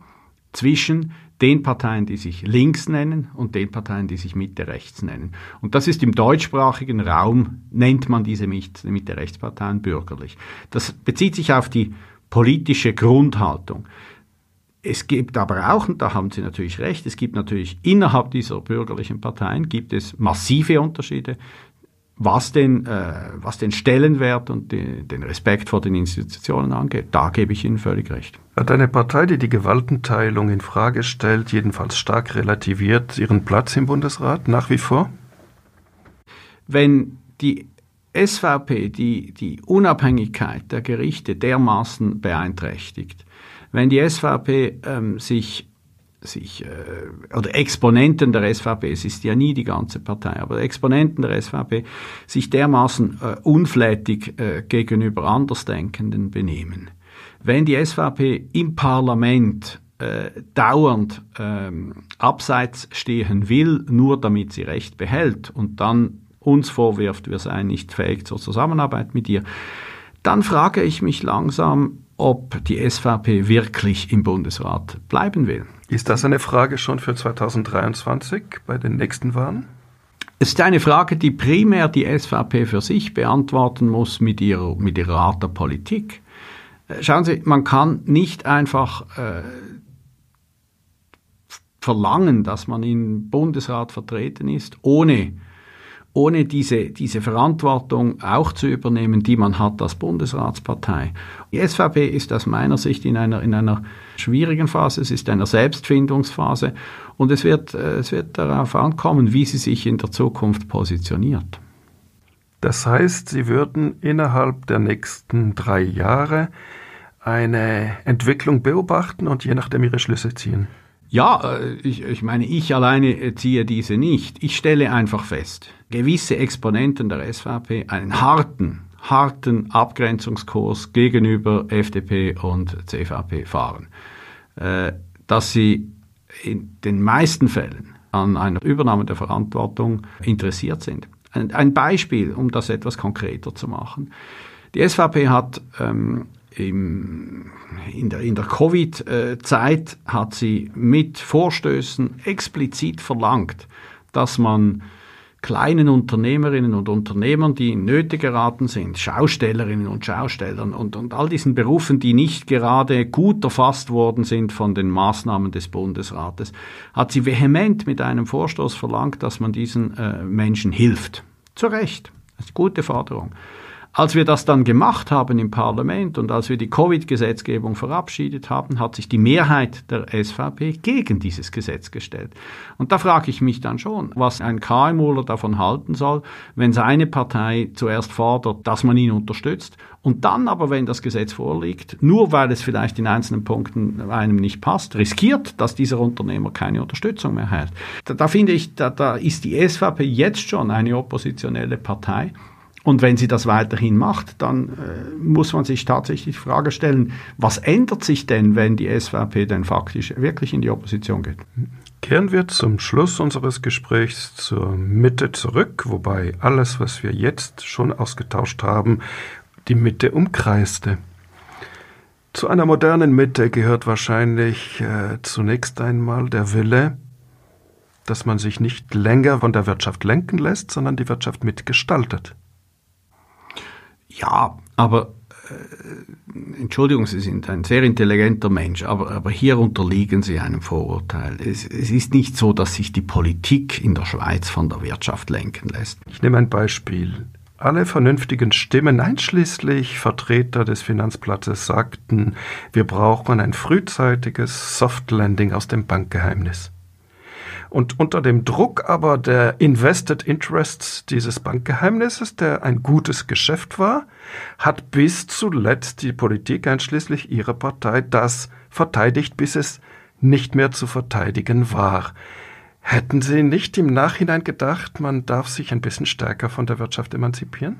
zwischen den Parteien, die sich links nennen und den Parteien, die sich Mitte rechts nennen. Und das ist im deutschsprachigen Raum, nennt man diese Mitte rechts Parteien bürgerlich. Das bezieht sich auf die politische Grundhaltung. Es gibt aber auch, und da haben Sie natürlich recht, es gibt natürlich innerhalb dieser bürgerlichen Parteien gibt es massive Unterschiede, was den, äh, was den Stellenwert und die, den Respekt vor den Institutionen angeht. Da gebe ich Ihnen völlig recht. Hat eine Partei, die die Gewaltenteilung in Frage stellt, jedenfalls stark relativiert, ihren Platz im Bundesrat nach wie vor? Wenn die SVP die, die Unabhängigkeit der Gerichte dermaßen beeinträchtigt, wenn die SVP ähm, sich sich, äh, oder Exponenten der SVP, es ist ja nie die ganze Partei, aber Exponenten der SVP sich dermaßen äh, unflätig äh, gegenüber Andersdenkenden benehmen. Wenn die SVP im Parlament äh, dauernd ähm, abseits stehen will, nur damit sie Recht behält und dann uns vorwirft, wir seien nicht fähig zur Zusammenarbeit mit ihr, dann frage ich mich langsam, ob die SVP wirklich im Bundesrat bleiben will. Ist das eine Frage schon für 2023 bei den nächsten Wahlen? Es ist eine Frage, die primär die SVP für sich beantworten muss mit ihrer, mit ihrer Art der Politik. Äh, schauen Sie, man kann nicht einfach äh, verlangen, dass man im Bundesrat vertreten ist, ohne ohne diese, diese Verantwortung auch zu übernehmen, die man hat als Bundesratspartei. Die SVP ist aus meiner Sicht in einer, in einer schwierigen Phase, es ist eine Selbstfindungsphase und es wird, äh, es wird darauf ankommen, wie sie sich in der Zukunft positioniert. Das heißt, Sie würden innerhalb der nächsten drei Jahre eine Entwicklung beobachten und je nachdem Ihre Schlüsse ziehen. Ja, äh, ich, ich meine, ich alleine ziehe diese nicht. Ich stelle einfach fest, gewisse Exponenten der SVP einen harten, harten Abgrenzungskurs gegenüber FDP und CVP fahren. Äh, dass sie in den meisten Fällen an einer Übernahme der Verantwortung interessiert sind. Ein Beispiel, um das etwas konkreter zu machen. Die SVP hat ähm, im, in der, in der Covid-Zeit hat sie mit Vorstößen explizit verlangt, dass man kleinen Unternehmerinnen und Unternehmern, die in Nöte geraten sind, Schaustellerinnen und Schaustellern und, und all diesen Berufen, die nicht gerade gut erfasst worden sind von den Maßnahmen des Bundesrates, hat sie vehement mit einem Vorstoß verlangt, dass man diesen äh, Menschen hilft. Zu Recht. Das ist eine gute Forderung. Als wir das dann gemacht haben im Parlament und als wir die Covid-Gesetzgebung verabschiedet haben, hat sich die Mehrheit der SVP gegen dieses Gesetz gestellt. Und da frage ich mich dann schon, was ein KMUler davon halten soll, wenn seine Partei zuerst fordert, dass man ihn unterstützt und dann aber, wenn das Gesetz vorliegt, nur weil es vielleicht in einzelnen Punkten einem nicht passt, riskiert, dass dieser Unternehmer keine Unterstützung mehr hat. Da, da finde ich, da, da ist die SVP jetzt schon eine oppositionelle Partei und wenn sie das weiterhin macht, dann äh, muss man sich tatsächlich die Frage stellen, was ändert sich denn, wenn die SVP denn faktisch wirklich in die Opposition geht? Kehren wir zum Schluss unseres Gesprächs zur Mitte zurück, wobei alles, was wir jetzt schon ausgetauscht haben, die Mitte umkreiste. Zu einer modernen Mitte gehört wahrscheinlich äh, zunächst einmal der Wille, dass man sich nicht länger von der Wirtschaft lenken lässt, sondern die Wirtschaft mitgestaltet. Ja, aber äh, Entschuldigung, Sie sind ein sehr intelligenter Mensch, aber, aber hier unterliegen Sie einem Vorurteil. Es, es ist nicht so, dass sich die Politik in der Schweiz von der Wirtschaft lenken lässt. Ich nehme ein Beispiel. Alle vernünftigen Stimmen, einschließlich Vertreter des Finanzplatzes, sagten, wir brauchen ein frühzeitiges Soft Landing aus dem Bankgeheimnis. Und unter dem Druck aber der Invested Interests dieses Bankgeheimnisses, der ein gutes Geschäft war, hat bis zuletzt die Politik einschließlich ihrer Partei das verteidigt, bis es nicht mehr zu verteidigen war. Hätten Sie nicht im Nachhinein gedacht, man darf sich ein bisschen stärker von der Wirtschaft emanzipieren?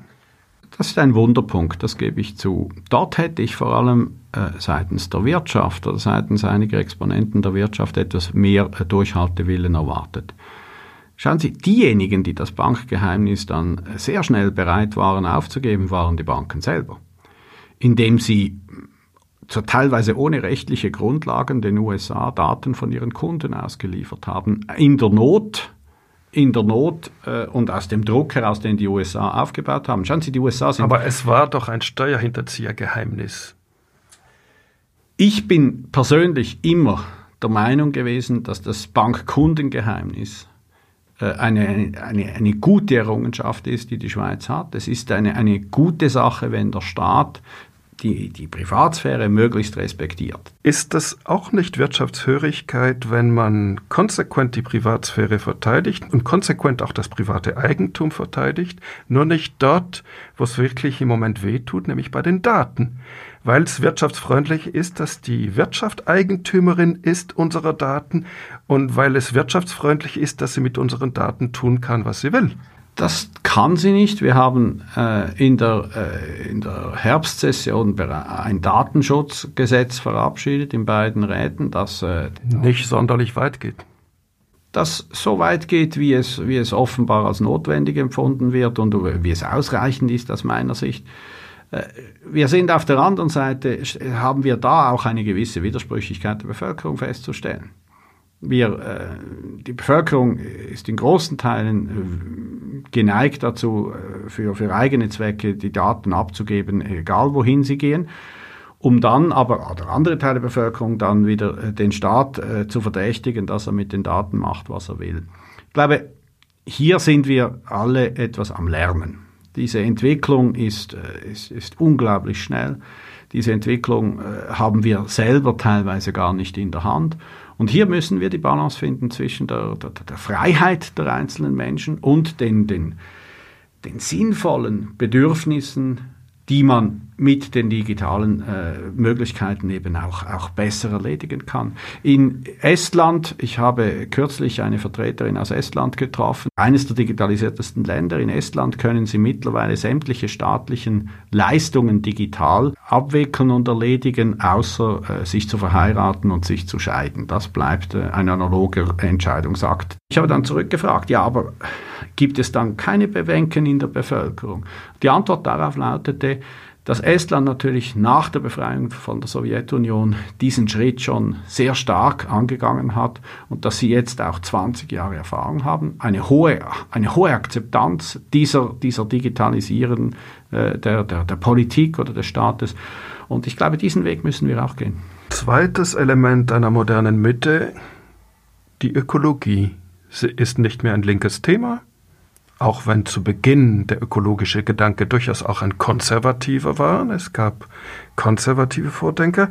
Das ist ein Wunderpunkt, das gebe ich zu. Dort hätte ich vor allem äh, seitens der Wirtschaft oder seitens einiger Exponenten der Wirtschaft etwas mehr äh, Durchhaltewillen erwartet. Schauen Sie, diejenigen, die das Bankgeheimnis dann sehr schnell bereit waren aufzugeben, waren die Banken selber. Indem sie teilweise ohne rechtliche Grundlagen den USA Daten von ihren Kunden ausgeliefert haben. In der Not, in der Not äh, und aus dem Druck heraus, den die USA aufgebaut haben. Schauen Sie, die USA sind. Aber es war doch ein Steuerhinterziehergeheimnis. Ich bin persönlich immer der Meinung gewesen, dass das Bankkundengeheimnis äh, eine, eine, eine gute Errungenschaft ist, die die Schweiz hat. Es ist eine, eine gute Sache, wenn der Staat die, die Privatsphäre möglichst respektiert. Ist das auch nicht Wirtschaftshörigkeit, wenn man konsequent die Privatsphäre verteidigt und konsequent auch das private Eigentum verteidigt, nur nicht dort, wo es wirklich im Moment wehtut, nämlich bei den Daten? Weil es wirtschaftsfreundlich ist, dass die Wirtschaft Eigentümerin ist unserer Daten und weil es wirtschaftsfreundlich ist, dass sie mit unseren Daten tun kann, was sie will. Das kann sie nicht. Wir haben äh, in, der, äh, in der Herbstsession ein Datenschutzgesetz verabschiedet in beiden Räten, das äh, nicht sonderlich weit geht. Das so weit geht, wie es, wie es offenbar als notwendig empfunden wird und wie es ausreichend ist aus meiner Sicht. Äh, wir sind auf der anderen Seite, haben wir da auch eine gewisse Widersprüchlichkeit der Bevölkerung festzustellen. Wir, äh, die Bevölkerung ist in großen Teilen äh, geneigt dazu, äh, für, für eigene Zwecke die Daten abzugeben, egal wohin sie gehen, um dann aber, oder andere Teile der Bevölkerung, dann wieder den Staat äh, zu verdächtigen, dass er mit den Daten macht, was er will. Ich glaube, hier sind wir alle etwas am Lernen. Diese Entwicklung ist, ist, ist unglaublich schnell. Diese Entwicklung haben wir selber teilweise gar nicht in der Hand. Und hier müssen wir die Balance finden zwischen der, der, der Freiheit der einzelnen Menschen und den, den, den sinnvollen Bedürfnissen die man mit den digitalen äh, Möglichkeiten eben auch, auch besser erledigen kann. In Estland, ich habe kürzlich eine Vertreterin aus Estland getroffen, eines der digitalisiertesten Länder. In Estland können Sie mittlerweile sämtliche staatlichen Leistungen digital abwickeln und erledigen, außer äh, sich zu verheiraten und sich zu scheiden. Das bleibt äh, ein analoger Entscheidungsakt. Ich habe dann zurückgefragt, ja, aber gibt es dann keine Bewenken in der Bevölkerung? Die Antwort darauf lautete, dass Estland natürlich nach der Befreiung von der Sowjetunion diesen Schritt schon sehr stark angegangen hat und dass sie jetzt auch 20 Jahre Erfahrung haben, eine hohe, eine hohe Akzeptanz dieser, dieser Digitalisieren äh, der, der, der Politik oder des Staates. Und ich glaube, diesen Weg müssen wir auch gehen. Zweites Element einer modernen Mitte, die Ökologie. Sie ist nicht mehr ein linkes Thema, auch wenn zu Beginn der ökologische Gedanke durchaus auch ein konservativer war, es gab konservative Vordenker,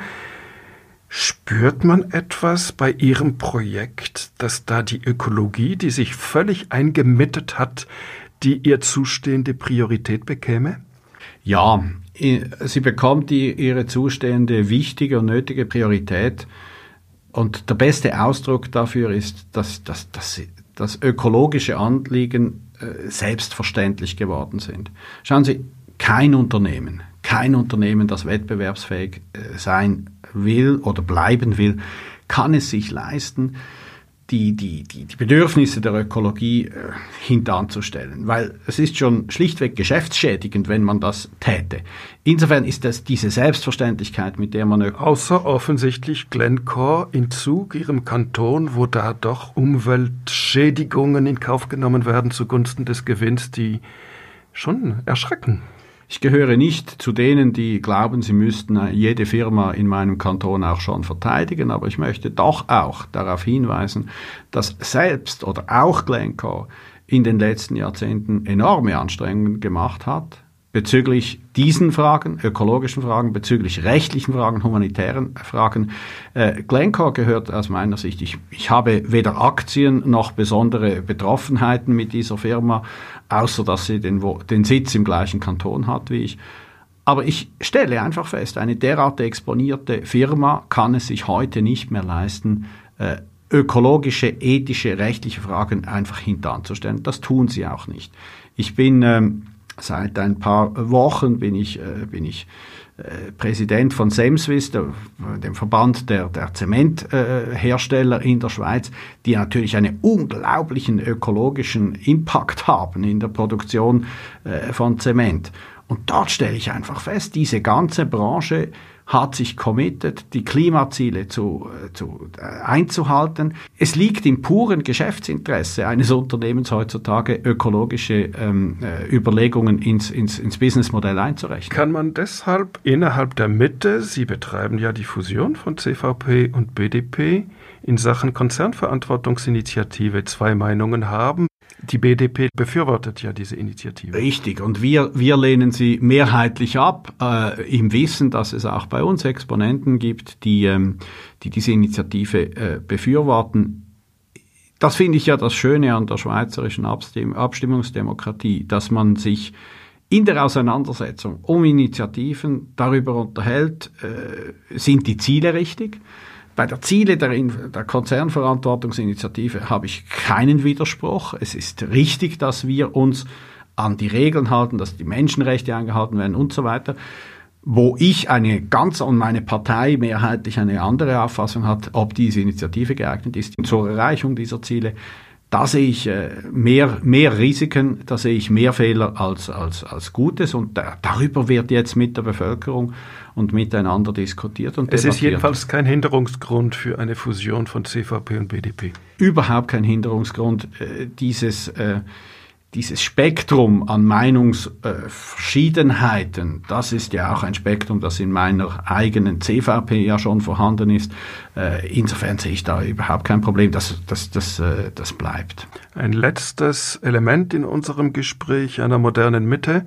spürt man etwas bei Ihrem Projekt, dass da die Ökologie, die sich völlig eingemittet hat, die ihr zustehende Priorität bekäme? Ja, sie bekommt die, ihre zustehende wichtige und nötige Priorität. Und der beste Ausdruck dafür ist, dass, dass, das ökologische Anliegen selbstverständlich geworden sind. Schauen Sie, kein Unternehmen, kein Unternehmen, das wettbewerbsfähig äh, sein will oder bleiben will, kann es sich leisten, die, die, die, die Bedürfnisse der Ökologie äh, hintanzustellen, weil es ist schon schlichtweg geschäftsschädigend, wenn man das täte. Insofern ist das diese Selbstverständlichkeit, mit der man... Außer offensichtlich Glencore in Zug, ihrem Kanton, wo da doch Umweltschädigungen in Kauf genommen werden zugunsten des Gewinns, die schon erschrecken. Ich gehöre nicht zu denen, die glauben, sie müssten jede Firma in meinem Kanton auch schon verteidigen, aber ich möchte doch auch darauf hinweisen, dass selbst oder auch Glencore in den letzten Jahrzehnten enorme Anstrengungen gemacht hat, bezüglich diesen Fragen, ökologischen Fragen, bezüglich rechtlichen Fragen, humanitären Fragen. Äh, Glencore gehört aus meiner Sicht, ich, ich habe weder Aktien noch besondere Betroffenheiten mit dieser Firma, außer dass sie den, den Sitz im gleichen Kanton hat wie ich. Aber ich stelle einfach fest, eine derart exponierte Firma kann es sich heute nicht mehr leisten, äh, ökologische, ethische, rechtliche Fragen einfach hintanzustellen. Das tun sie auch nicht. Ich bin ähm, Seit ein paar Wochen bin ich, äh, bin ich äh, Präsident von Semswiss, dem Verband der, der Zementhersteller in der Schweiz, die natürlich einen unglaublichen ökologischen Impact haben in der Produktion äh, von Zement. Und dort stelle ich einfach fest, diese ganze Branche hat sich committed, die Klimaziele zu, äh, zu, äh, einzuhalten. Es liegt im puren Geschäftsinteresse eines Unternehmens heutzutage, ökologische ähm, äh, Überlegungen ins, ins, ins Businessmodell einzurechnen. Kann man deshalb innerhalb der Mitte, Sie betreiben ja die Fusion von CVP und BDP, in Sachen Konzernverantwortungsinitiative zwei Meinungen haben. Die BDP befürwortet ja diese Initiative. Richtig, und wir, wir lehnen sie mehrheitlich ab, äh, im Wissen, dass es auch bei uns Exponenten gibt, die, ähm, die diese Initiative äh, befürworten. Das finde ich ja das Schöne an der schweizerischen Abstimm Abstimmungsdemokratie, dass man sich in der Auseinandersetzung um Initiativen darüber unterhält, äh, sind die Ziele richtig, bei der Ziele der, der Konzernverantwortungsinitiative habe ich keinen Widerspruch. Es ist richtig, dass wir uns an die Regeln halten, dass die Menschenrechte eingehalten werden und so weiter. Wo ich eine ganz und meine Partei mehrheitlich eine andere Auffassung hat, ob diese Initiative geeignet ist zur Erreichung dieser Ziele, da sehe ich äh, mehr, mehr Risiken, da sehe ich mehr Fehler als, als, als Gutes und da, darüber wird jetzt mit der Bevölkerung und miteinander diskutiert und Es ist jedenfalls kein Hinderungsgrund für eine Fusion von CVP und BDP. Überhaupt kein Hinderungsgrund. Äh, dieses äh, dieses Spektrum an Meinungsverschiedenheiten, das ist ja auch ein Spektrum, das in meiner eigenen CVP ja schon vorhanden ist. Äh, insofern sehe ich da überhaupt kein Problem, das, das, das, das bleibt. Ein letztes Element in unserem Gespräch einer modernen Mitte,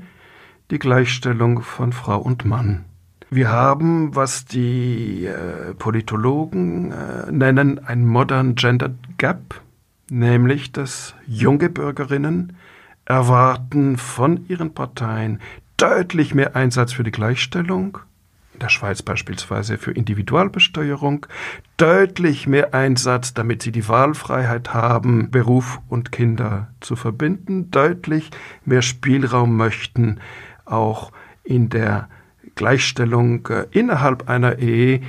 die Gleichstellung von Frau und Mann. Wir haben, was die äh, Politologen äh, nennen, ein Modern Gender Gap, nämlich dass junge Bürgerinnen erwarten von ihren Parteien deutlich mehr Einsatz für die Gleichstellung, in der Schweiz beispielsweise für Individualbesteuerung, deutlich mehr Einsatz, damit sie die Wahlfreiheit haben, Beruf und Kinder zu verbinden, deutlich mehr Spielraum möchten, auch in der Gleichstellung äh, innerhalb einer Ehe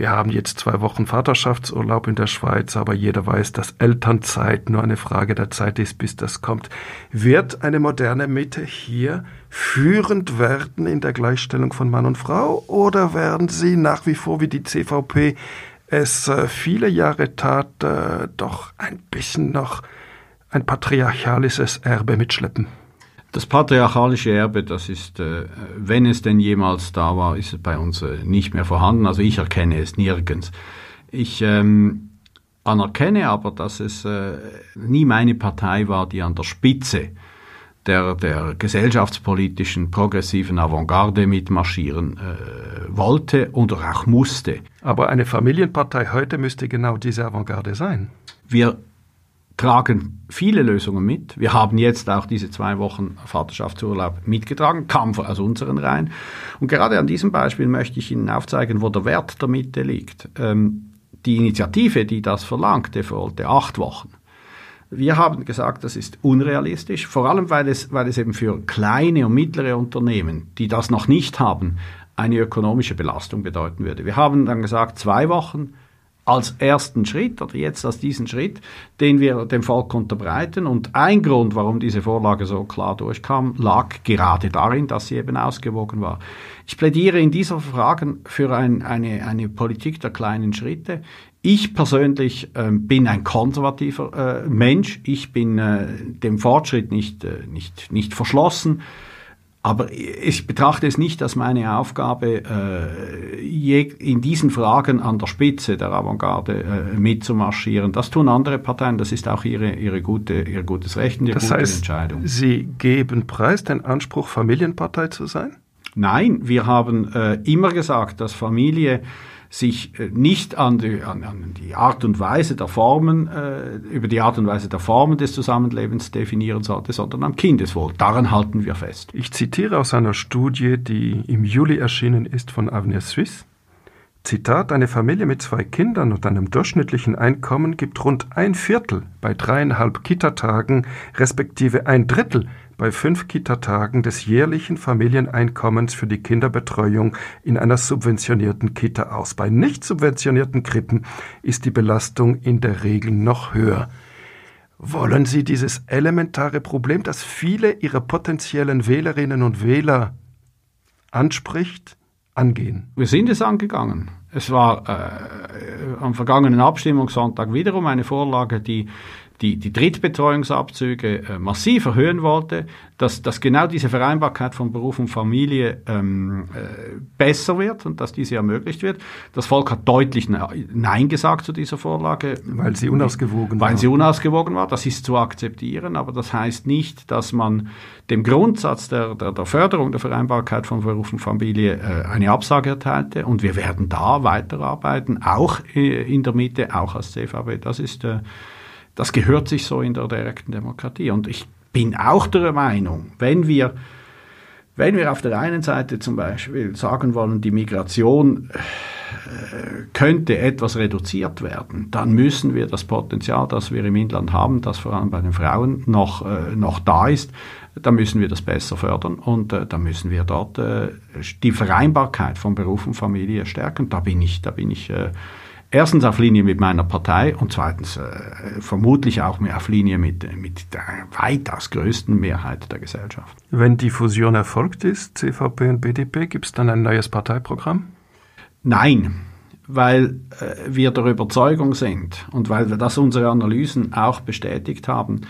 wir haben jetzt zwei Wochen Vaterschaftsurlaub in der Schweiz, aber jeder weiß, dass Elternzeit nur eine Frage der Zeit ist, bis das kommt. Wird eine moderne Mitte hier führend werden in der Gleichstellung von Mann und Frau oder werden sie nach wie vor wie die CVP es äh, viele Jahre tat, äh, doch ein bisschen noch ein patriarchalisches Erbe mitschleppen? Das patriarchalische Erbe, das ist, äh, wenn es denn jemals da war, ist es bei uns äh, nicht mehr vorhanden. Also ich erkenne es nirgends. Ich ähm, anerkenne aber, dass es äh, nie meine Partei war, die an der Spitze der, der gesellschaftspolitischen progressiven Avantgarde mitmarschieren äh, wollte oder auch musste. Aber eine Familienpartei heute müsste genau diese Avantgarde sein. Wir tragen viele Lösungen mit. Wir haben jetzt auch diese zwei Wochen Vaterschaftsurlaub mitgetragen, kam aus unseren Reihen. Und gerade an diesem Beispiel möchte ich Ihnen aufzeigen, wo der Wert der Mitte liegt. Ähm, die Initiative, die das verlangte, wollte acht Wochen. Wir haben gesagt, das ist unrealistisch, vor allem weil es, weil es eben für kleine und mittlere Unternehmen, die das noch nicht haben, eine ökonomische Belastung bedeuten würde. Wir haben dann gesagt, zwei Wochen, als ersten Schritt oder jetzt als diesen Schritt, den wir dem Volk unterbreiten. Und ein Grund, warum diese Vorlage so klar durchkam, lag gerade darin, dass sie eben ausgewogen war. Ich plädiere in dieser Frage für ein, eine, eine Politik der kleinen Schritte. Ich persönlich äh, bin ein konservativer äh, Mensch. Ich bin äh, dem Fortschritt nicht, äh, nicht, nicht verschlossen. Aber ich betrachte es nicht als meine Aufgabe, äh, in diesen Fragen an der Spitze der Avantgarde äh, mitzumarschieren. Das tun andere Parteien, das ist auch ihre, ihre gute, ihr gutes Recht und ihre das gute heißt, Entscheidung. Sie geben preis, den Anspruch, Familienpartei zu sein? Nein, wir haben äh, immer gesagt, dass Familie sich äh, nicht an die, an, an die Art und Weise der Formen, äh, über die Art und Weise der Formen des Zusammenlebens definieren sollte, sondern am Kindeswohl. Daran halten wir fest. Ich zitiere aus einer Studie, die im Juli erschienen ist von Avenir Suisse. Zitat, eine Familie mit zwei Kindern und einem durchschnittlichen Einkommen gibt rund ein Viertel bei dreieinhalb Kita-Tagen respektive ein Drittel bei fünf Kita-Tagen des jährlichen Familieneinkommens für die Kinderbetreuung in einer subventionierten Kita aus. Bei nicht subventionierten Krippen ist die Belastung in der Regel noch höher. Wollen Sie dieses elementare Problem, das viele Ihrer potenziellen Wählerinnen und Wähler anspricht, angehen? Wir sind es angegangen. Es war äh, am vergangenen Abstimmungssonntag wiederum eine Vorlage, die die, die Drittbetreuungsabzüge äh, massiv erhöhen wollte, dass, dass genau diese Vereinbarkeit von Beruf und Familie ähm, äh, besser wird und dass diese ermöglicht wird. Das Volk hat deutlich Nein gesagt zu dieser Vorlage. Weil sie unausgewogen war. Weil sie unausgewogen war. Das ist zu akzeptieren, aber das heißt nicht, dass man dem Grundsatz der, der, der Förderung der Vereinbarkeit von Beruf und Familie äh, eine Absage erteilte. Und wir werden da weiterarbeiten, auch äh, in der Mitte, auch als CVB. Das ist äh, das gehört sich so in der direkten Demokratie. Und ich bin auch der Meinung, wenn wir, wenn wir auf der einen Seite zum Beispiel sagen wollen, die Migration äh, könnte etwas reduziert werden, dann müssen wir das Potenzial, das wir im Inland haben, das vor allem bei den Frauen noch, äh, noch da ist, da müssen wir das besser fördern und äh, da müssen wir dort die Vereinbarkeit von Beruf und Familie stärken. Da bin ich, da bin ich erstens auf Linie mit meiner Partei und zweitens äh, vermutlich auch mehr auf Linie mit, mit der weitaus größten Mehrheit der Gesellschaft. Wenn die Fusion erfolgt ist, CVP und BDP, gibt es dann ein neues Parteiprogramm? Nein, weil äh, wir der Überzeugung sind und weil wir das unsere Analysen auch bestätigt haben,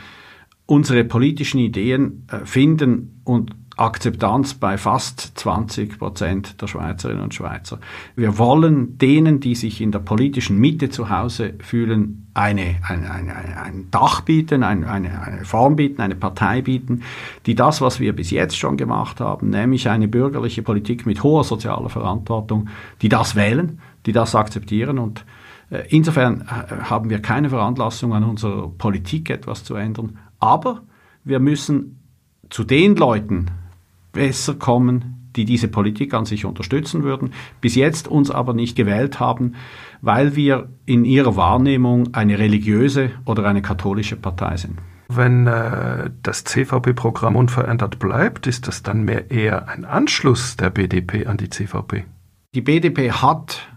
unsere politischen Ideen äh, finden und Akzeptanz bei fast 20 Prozent der Schweizerinnen und Schweizer. Wir wollen denen, die sich in der politischen Mitte zu Hause fühlen, eine, eine, eine, ein Dach bieten, eine, eine, eine Form bieten, eine Partei bieten, die das, was wir bis jetzt schon gemacht haben, nämlich eine bürgerliche Politik mit hoher sozialer Verantwortung, die das wählen, die das akzeptieren und äh, Insofern äh, haben wir keine Veranlassung an unserer Politik etwas zu ändern, aber wir müssen zu den Leuten besser kommen, die diese Politik an sich unterstützen würden, bis jetzt uns aber nicht gewählt haben, weil wir in ihrer Wahrnehmung eine religiöse oder eine katholische Partei sind. Wenn äh, das CVP-Programm unverändert bleibt, ist das dann mehr eher ein Anschluss der BDP an die CVP? Die BDP hat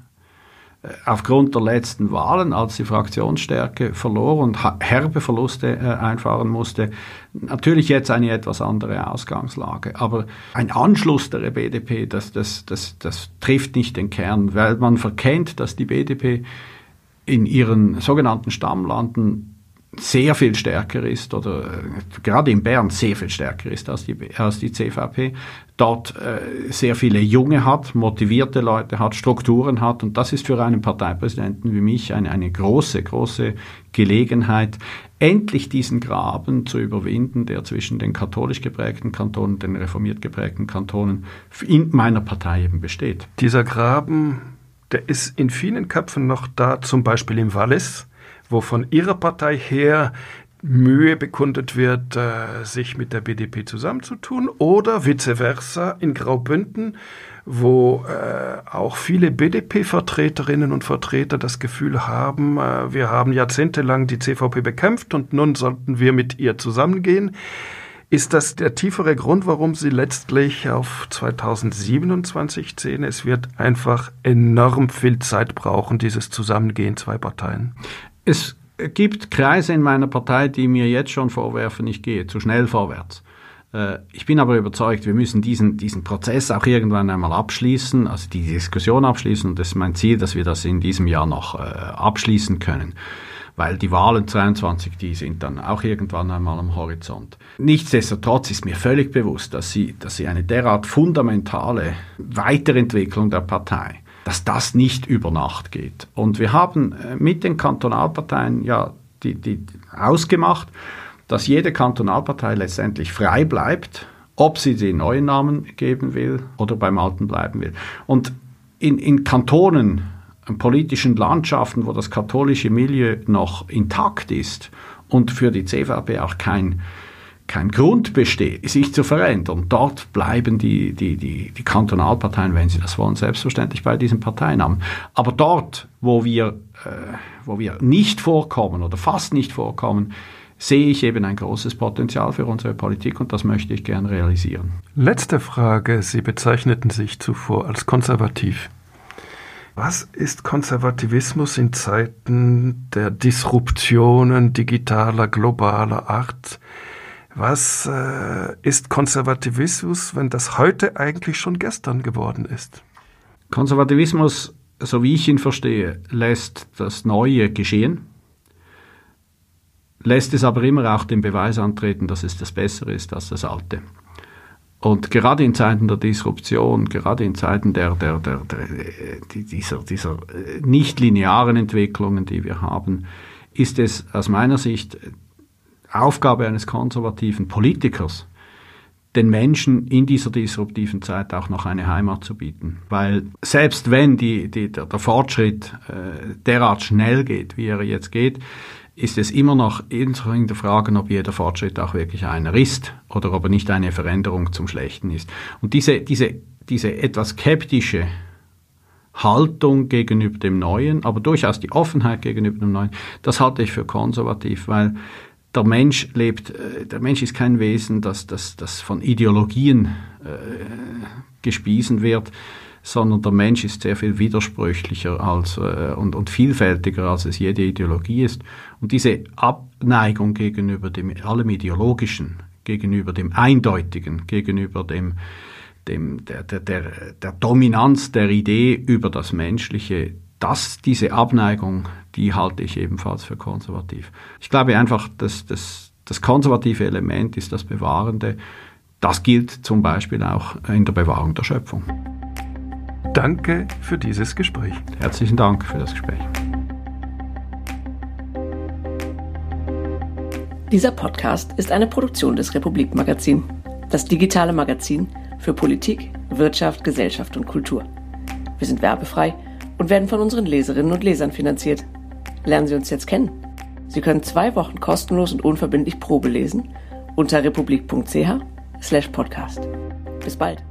aufgrund der letzten Wahlen, als die Fraktionsstärke verlor und herbe Verluste äh, einfahren musste, natürlich jetzt eine etwas andere Ausgangslage. Aber ein Anschluss der BDP, das, das, das, das trifft nicht den Kern, weil man verkennt, dass die BDP in ihren sogenannten Stammlanden sehr viel stärker ist oder äh, gerade in Bern sehr viel stärker ist als die, als die CVP, dort äh, sehr viele Junge hat, motivierte Leute hat, Strukturen hat und das ist für einen Parteipräsidenten wie mich eine, eine große, große Gelegenheit, endlich diesen Graben zu überwinden, der zwischen den katholisch geprägten Kantonen den reformiert geprägten Kantonen in meiner Partei eben besteht. Dieser Graben, der ist in vielen Köpfen noch da, zum Beispiel im Wallis wo von Ihrer Partei her Mühe bekundet wird, äh, sich mit der BDP zusammenzutun oder vice versa in Graubünden, wo äh, auch viele BDP-Vertreterinnen und Vertreter das Gefühl haben, äh, wir haben jahrzehntelang die CVP bekämpft und nun sollten wir mit ihr zusammengehen. Ist das der tiefere Grund, warum Sie letztlich auf 2027 sehen? Es wird einfach enorm viel Zeit brauchen, dieses Zusammengehen zwei Parteien. Es gibt Kreise in meiner Partei, die mir jetzt schon vorwerfen, ich gehe zu schnell vorwärts. Äh, ich bin aber überzeugt, wir müssen diesen, diesen Prozess auch irgendwann einmal abschließen, also die Diskussion abschließen. Und das ist mein Ziel, dass wir das in diesem Jahr noch äh, abschließen können. Weil die Wahlen 22, die sind dann auch irgendwann einmal am Horizont. Nichtsdestotrotz ist mir völlig bewusst, dass sie, dass sie eine derart fundamentale Weiterentwicklung der Partei dass das nicht über Nacht geht. Und wir haben äh, mit den Kantonalparteien ja die, die ausgemacht, dass jede Kantonalpartei letztendlich frei bleibt, ob sie den neuen Namen geben will oder beim alten bleiben will. Und in, in Kantonen, in politischen Landschaften, wo das katholische Milieu noch intakt ist und für die CVP auch kein kein Grund besteht, sich zu verändern. Dort bleiben die, die, die, die Kantonalparteien, wenn sie das wollen, selbstverständlich bei diesen Parteinamen. Aber dort, wo wir, äh, wo wir nicht vorkommen oder fast nicht vorkommen, sehe ich eben ein großes Potenzial für unsere Politik und das möchte ich gern realisieren. Letzte Frage. Sie bezeichneten sich zuvor als konservativ. Was ist Konservativismus in Zeiten der Disruptionen digitaler, globaler Art? Was äh, ist Konservativismus, wenn das heute eigentlich schon gestern geworden ist? Konservativismus, so wie ich ihn verstehe, lässt das Neue geschehen, lässt es aber immer auch den Beweis antreten, dass es das Bessere ist als das Alte. Und gerade in Zeiten der Disruption, gerade in Zeiten der, der, der, der dieser, dieser nicht linearen Entwicklungen, die wir haben, ist es aus meiner Sicht Aufgabe eines konservativen Politikers, den Menschen in dieser disruptiven Zeit auch noch eine Heimat zu bieten. Weil selbst wenn die, die, der, der Fortschritt äh, derart schnell geht, wie er jetzt geht, ist es immer noch in der Frage, ob jeder Fortschritt auch wirklich einer ist oder ob er nicht eine Veränderung zum Schlechten ist. Und diese, diese, diese etwas skeptische Haltung gegenüber dem Neuen, aber durchaus die Offenheit gegenüber dem Neuen, das halte ich für konservativ, weil der Mensch lebt, äh, der Mensch ist kein Wesen, das, das, das von Ideologien äh, gespiesen wird, sondern der Mensch ist sehr viel widersprüchlicher als, äh, und, und vielfältiger, als es jede Ideologie ist. Und diese Abneigung gegenüber dem, allem Ideologischen, gegenüber dem Eindeutigen, gegenüber dem, dem, der, der, der, der Dominanz der Idee über das Menschliche, das, diese Abneigung, die halte ich ebenfalls für konservativ. Ich glaube einfach, dass das, das konservative Element ist das Bewahrende. Das gilt zum Beispiel auch in der Bewahrung der Schöpfung. Danke für dieses Gespräch. Herzlichen Dank für das Gespräch. Dieser Podcast ist eine Produktion des Republik Magazin, das digitale Magazin für Politik, Wirtschaft, Gesellschaft und Kultur. Wir sind werbefrei und werden von unseren Leserinnen und Lesern finanziert. Lernen Sie uns jetzt kennen. Sie können zwei Wochen kostenlos und unverbindlich Probe lesen unter republik.ch/podcast. Bis bald.